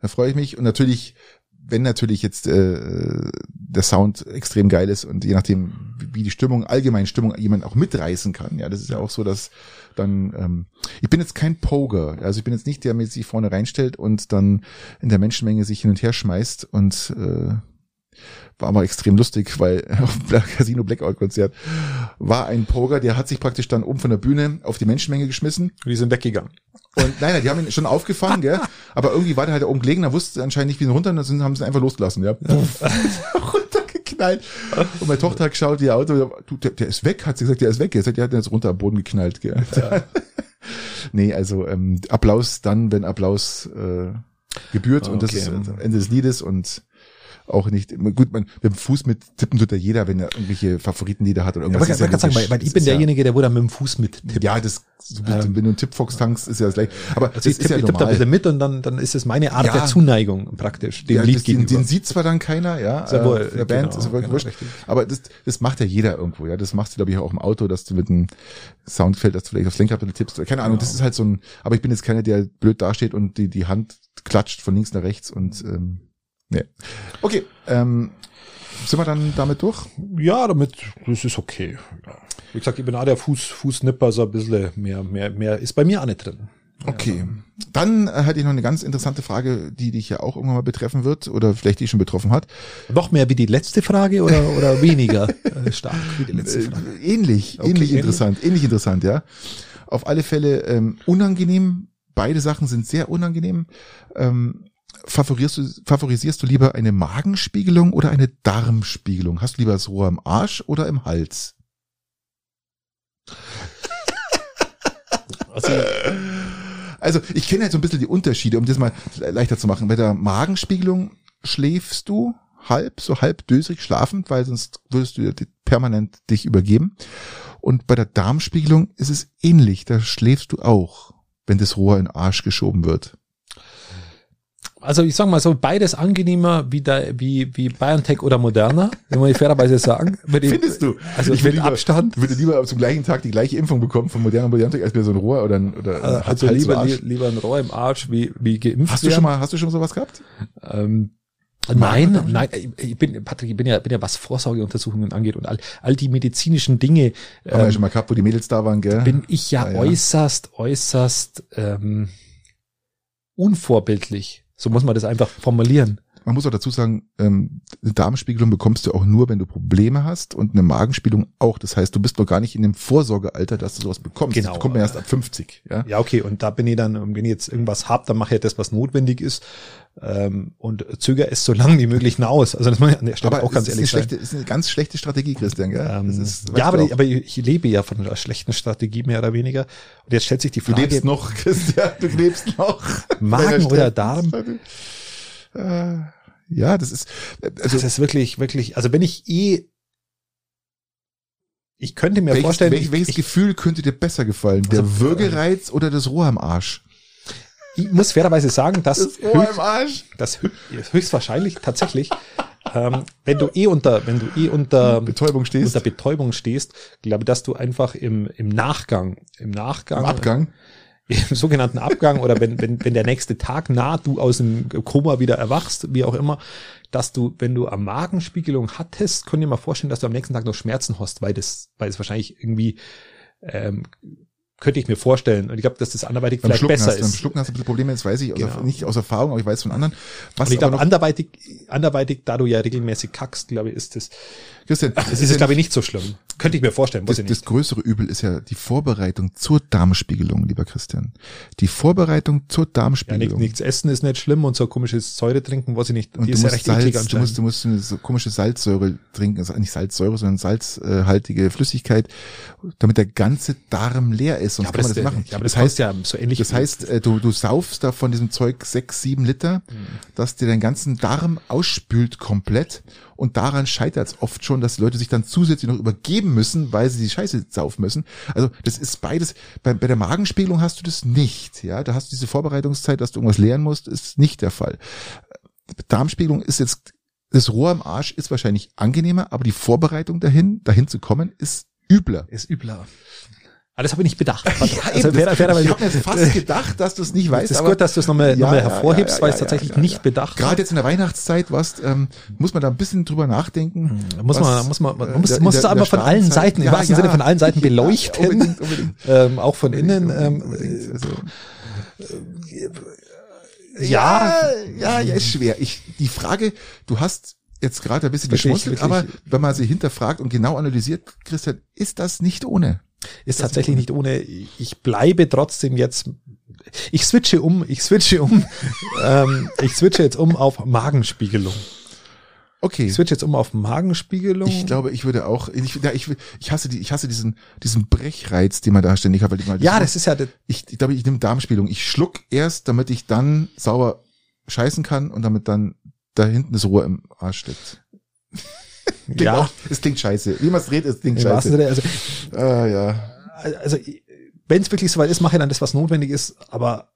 Da freue ich mich. Und natürlich, wenn natürlich jetzt äh, der Sound extrem geil ist und je nachdem, wie die Stimmung, allgemein Stimmung jemand auch mitreißen kann, ja, das ist ja auch so, dass dann, ähm, ich bin jetzt kein Poger, also ich bin jetzt nicht der, der sich vorne reinstellt und dann in der Menschenmenge sich hin und her schmeißt und äh, war aber extrem lustig, weil auf dem Casino Blackout Konzert war ein Poger, der hat sich praktisch dann oben von der Bühne auf die Menschenmenge geschmissen die sind weggegangen. Und nein, nein, die haben ihn schon aufgefangen, gell? Aber irgendwie war der halt oben gelegen, da wusste anscheinend nicht, wie sie runter, und dann sind- haben sie ihn einfach losgelassen, ja. Runtergeknallt. Und meine Tochter hat geschaut, ihr Auto, du, der, der ist weg, hat sie gesagt, der ist weg. Er sagt, der hat jetzt runter am Boden geknallt, gell? nee, also ähm, Applaus dann, wenn Applaus äh, gebührt und das Okay. ist am Ende des Liedes und auch nicht, gut, man, mit dem Fuß mit tippen tut ja jeder, wenn er irgendwelche Favoritenlieder hat oder Ja, irgendwas. aber ich wollte gerade sagen, weil, weil ich bin derjenige, der wo da mit dem Fuß mit tippt. Ja, das, du bist, wenn du einen Tippfox tankst, ist ja das gleich. Aber Also ich ist tippe ja tipp da ein bisschen mit und dann, dann ist es meine Art Ja. der Zuneigung praktisch, dem ja, Lied das, den, den sieht zwar dann keiner, ja, Sehr wohl, äh, der Band, genau, ist aber genau, wurscht. Aber das, das macht ja jeder irgendwo, ja. Das machst du, glaube ich, auch im Auto, dass du mit einem Soundfeld, dass du vielleicht aufs Lenkrad tippst. Keine Genau. Ahnung, das ist halt so ein, aber ich bin jetzt keiner, der blöd dasteht und die, die Hand klatscht von links nach rechts und, ähm, nee. Okay, ähm, sind wir dann damit durch? Ja, damit, das ist okay. Wie gesagt, ich bin auch der Fuß, Fußnipper, so ein bisschen mehr, mehr, mehr ist bei mir auch nicht drin. Okay. Dann äh, hatte ich noch eine ganz interessante Frage, die dich ja auch irgendwann mal betreffen wird oder vielleicht die schon betroffen hat. Noch mehr wie die letzte Frage oder, oder weniger äh, stark wie die letzte Frage? Äh, ähnlich, Okay, ähnlich ähnlich. interessant, ähnlich interessant, ja. Auf alle Fälle ähm, unangenehm. Beide Sachen sind sehr unangenehm. Ähm, favorisierst, du, favorisierst du lieber eine Magenspiegelung oder eine Darmspiegelung? Hast du lieber das Rohr im Arsch oder im Hals? Also, Also ich kenne halt so ein bisschen die Unterschiede, um das mal le- leichter zu machen. Bei der Magenspiegelung schläfst du halb, so halb dösig schlafend, weil sonst würdest du permanent dich übergeben. Und bei der Darmspiegelung ist es ähnlich, da schläfst du auch, wenn das Rohr in den Arsch geschoben wird. Also ich sag mal so, beides angenehmer wie, der, wie, wie BioNTech oder Moderna, wenn man fairerweise sagen. Mit dem- Findest du? Also ich würde Abstand. würde lieber zum gleichen Tag die gleiche Impfung bekommen von Moderna und BioNTech als bei so ein Rohr oder ein, oder ein Also Hals- lieber, li- lieber ein Rohr im Arsch wie, wie geimpft Hast du schon mal, hast du schon sowas gehabt? Ähm, nein, nein, ich bin, Patrick, ich bin ja, bin ja was Vorsorgeuntersuchungen angeht und all, all die medizinischen Dinge, Haben wir ja ähm, schon mal gehabt, wo die Mädels da waren, gell? bin ich ja, Ja, ja. äußerst, äußerst ähm, unvorbildlich. So muss man das einfach formulieren. man muss auch dazu sagen, ähm, eine Darmspiegelung bekommst du auch nur, wenn du Probleme hast und eine Magenspiegelung auch. Das heißt, du bist noch gar nicht in dem Vorsorgealter, dass du sowas bekommst. Genau. Das kommt man erst ab 50. Ja, Ja, okay, und da bin ich dann, wenn ich jetzt irgendwas hab, dann mache ich das, was notwendig ist ähm, und zögere es so lang wie möglich aus. Also das muss ich an der Stelle aber auch ganz ehrlich eine sein. schlechte, ist eine ganz schlechte Strategie, Christian. Gell? Ähm, ist, ja, aber, du die, aber ich lebe ja von einer schlechten Strategie mehr oder weniger. Und jetzt stellt sich die du Frage, lebst noch, Christian. Du lebst noch. Magen oder Darm? Äh, ja, das ist also das ist wirklich, wirklich, also wenn ich eh, ich könnte mir welches, vorstellen, welches, welches ich, Gefühl könnte dir besser gefallen? Der Also, Würgereiz oder das Rohr am Arsch? Ich muss fairerweise sagen, dass Rohr höchst, das hö- höchstwahrscheinlich tatsächlich, ähm, wenn du eh unter, wenn du eh unter Betäubung stehst. unter Betäubung stehst, glaube, dass du einfach im, im Nachgang, im Nachgang, Am Abgang. im sogenannten Abgang oder wenn, wenn, wenn der nächste Tag naht, du aus dem Koma wieder erwachst, wie auch immer, dass du, wenn du am Magenspiegelung hattest, könnt ihr mal vorstellen, dass du am nächsten Tag noch Schmerzen hast, weil das, weil es wahrscheinlich irgendwie, ähm, könnte ich mir vorstellen. Und ich glaube, dass das anderweitig Beim vielleicht Schlucken, besser hast, beim ist. Schlucken hast du ein bisschen Probleme, das weiß ich aus, Genau. nicht aus Erfahrung, aber ich weiß von anderen. Was Und ich glaube, anderweitig, anderweitig, da du ja regelmäßig kackst, glaube ich, ist das, Christian, das es ist, ja glaube ich, nicht so schlimm. Könnte ich mir vorstellen, das, das größere Übel ist ja die Vorbereitung zur Darmspiegelung, lieber Christian. Die Vorbereitung zur Ja, Darmspiegelung. nichts essen ist nicht schlimm und so komisches Säure trinken, was ich nicht, und die du ist ja musst, eklig Salz, du musst, du musst eine so komische Salzsäure trinken, also nicht Salzsäure, sondern salzhaltige Flüssigkeit, damit der ganze Darm leer ist. Sonst Ja, kann man das, das machen. ja, aber das, das heißt, ja so ähnlich. Das heißt, äh, du, du saufst da von diesem Zeug sechs, sieben Liter, Mhm. dass dir deinen ganzen Darm ausspült komplett. Und daran scheitert es oft schon, dass die Leute sich dann zusätzlich noch übergeben müssen, weil sie die Scheiße saufen müssen. Also das ist beides. Bei, bei der Magenspiegelung hast du das nicht. Ja, da hast du diese Vorbereitungszeit, dass du irgendwas lernen musst, ist nicht der Fall. Darmspiegelung ist jetzt das Rohr am Arsch ist wahrscheinlich angenehmer, aber die Vorbereitung dahin, dahin zu kommen, ist übler. ist übler. Aber das habe ich nicht bedacht. Ja, also eben, fair, fairerweise- ich habe mir fast gedacht, dass du es nicht weißt. Es ist gut, dass du es nochmal Ja, noch mal hervorhebst, ja, weil es tatsächlich nicht bedacht Gerade jetzt in der Weihnachtszeit was, ähm, muss man da ein bisschen drüber nachdenken. Da muss was, man, muss man, man äh, muss, muss in aber von allen Seiten, im wahrsten. Sinne von allen Seiten beleuchten, unbedingt, unbedingt. ähm, auch von innen. Ähm, also, ja, ja, ja, ist schwer. Ich, die Frage, du hast jetzt gerade ein bisschen geschmunzelt, aber wenn man sie hinterfragt und genau analysiert, Christian, ist das nicht ohne. Ist tatsächlich nicht ohne. Ich bleibe trotzdem jetzt. Ich switche um, ich switche um, ähm, ich switche jetzt um auf Magenspiegelung. Okay. Ich switche jetzt um auf Magenspiegelung. Ich glaube, ich würde auch, ich, ja, ich, ich hasse die, ich hasse diesen, diesen Brechreiz, den man da ständig hat, weil ich mal, ja, das ist ja, das- ich, ich glaube, ich nehme Darmspiegelung. Ich schluck erst, damit ich dann sauber scheißen kann und damit dann da hinten das Rohr im Arsch steckt. Klingt ja, auch, es klingt scheiße. Wie man es dreht, es klingt scheiße. Also, Ah, ja. also wenn es wirklich soweit ist, mache ich dann das, was notwendig ist, aber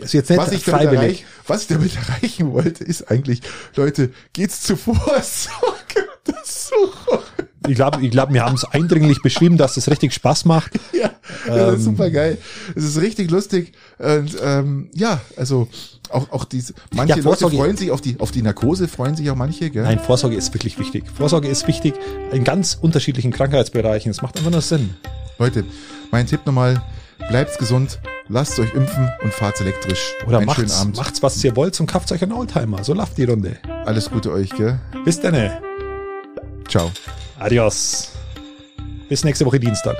also jetzt nicht Was ich, damit freiwillig. erreich, was ich damit erreichen wollte, ist eigentlich, Leute, geht's zur Vorsorgeuntersuchung. Ich glaube, ich glaub, wir haben es eindringlich beschrieben, dass es richtig Spaß macht. Ja, das ist Ähm. super geil. Es ist richtig lustig. Und ähm, ja, also auch, auch diese, manche Ja, Leute freuen sich auf die, auf die Narkose, freuen sich auch manche, gell? Nein, Vorsorge ist wirklich wichtig. Vorsorge ist wichtig in ganz unterschiedlichen Krankheitsbereichen. Es macht einfach nur Sinn. Leute, mein Tipp nochmal, bleibt's gesund, lasst euch impfen und fahrt elektrisch. Oder Einen schönen macht's, Abend. macht's, was ihr wollt und kauft euch einen Oldtimer. So läuft die Runde. Alles Gute euch, gell? Bis dann. Ciao. Adios. Bis nächste Woche Dienstag.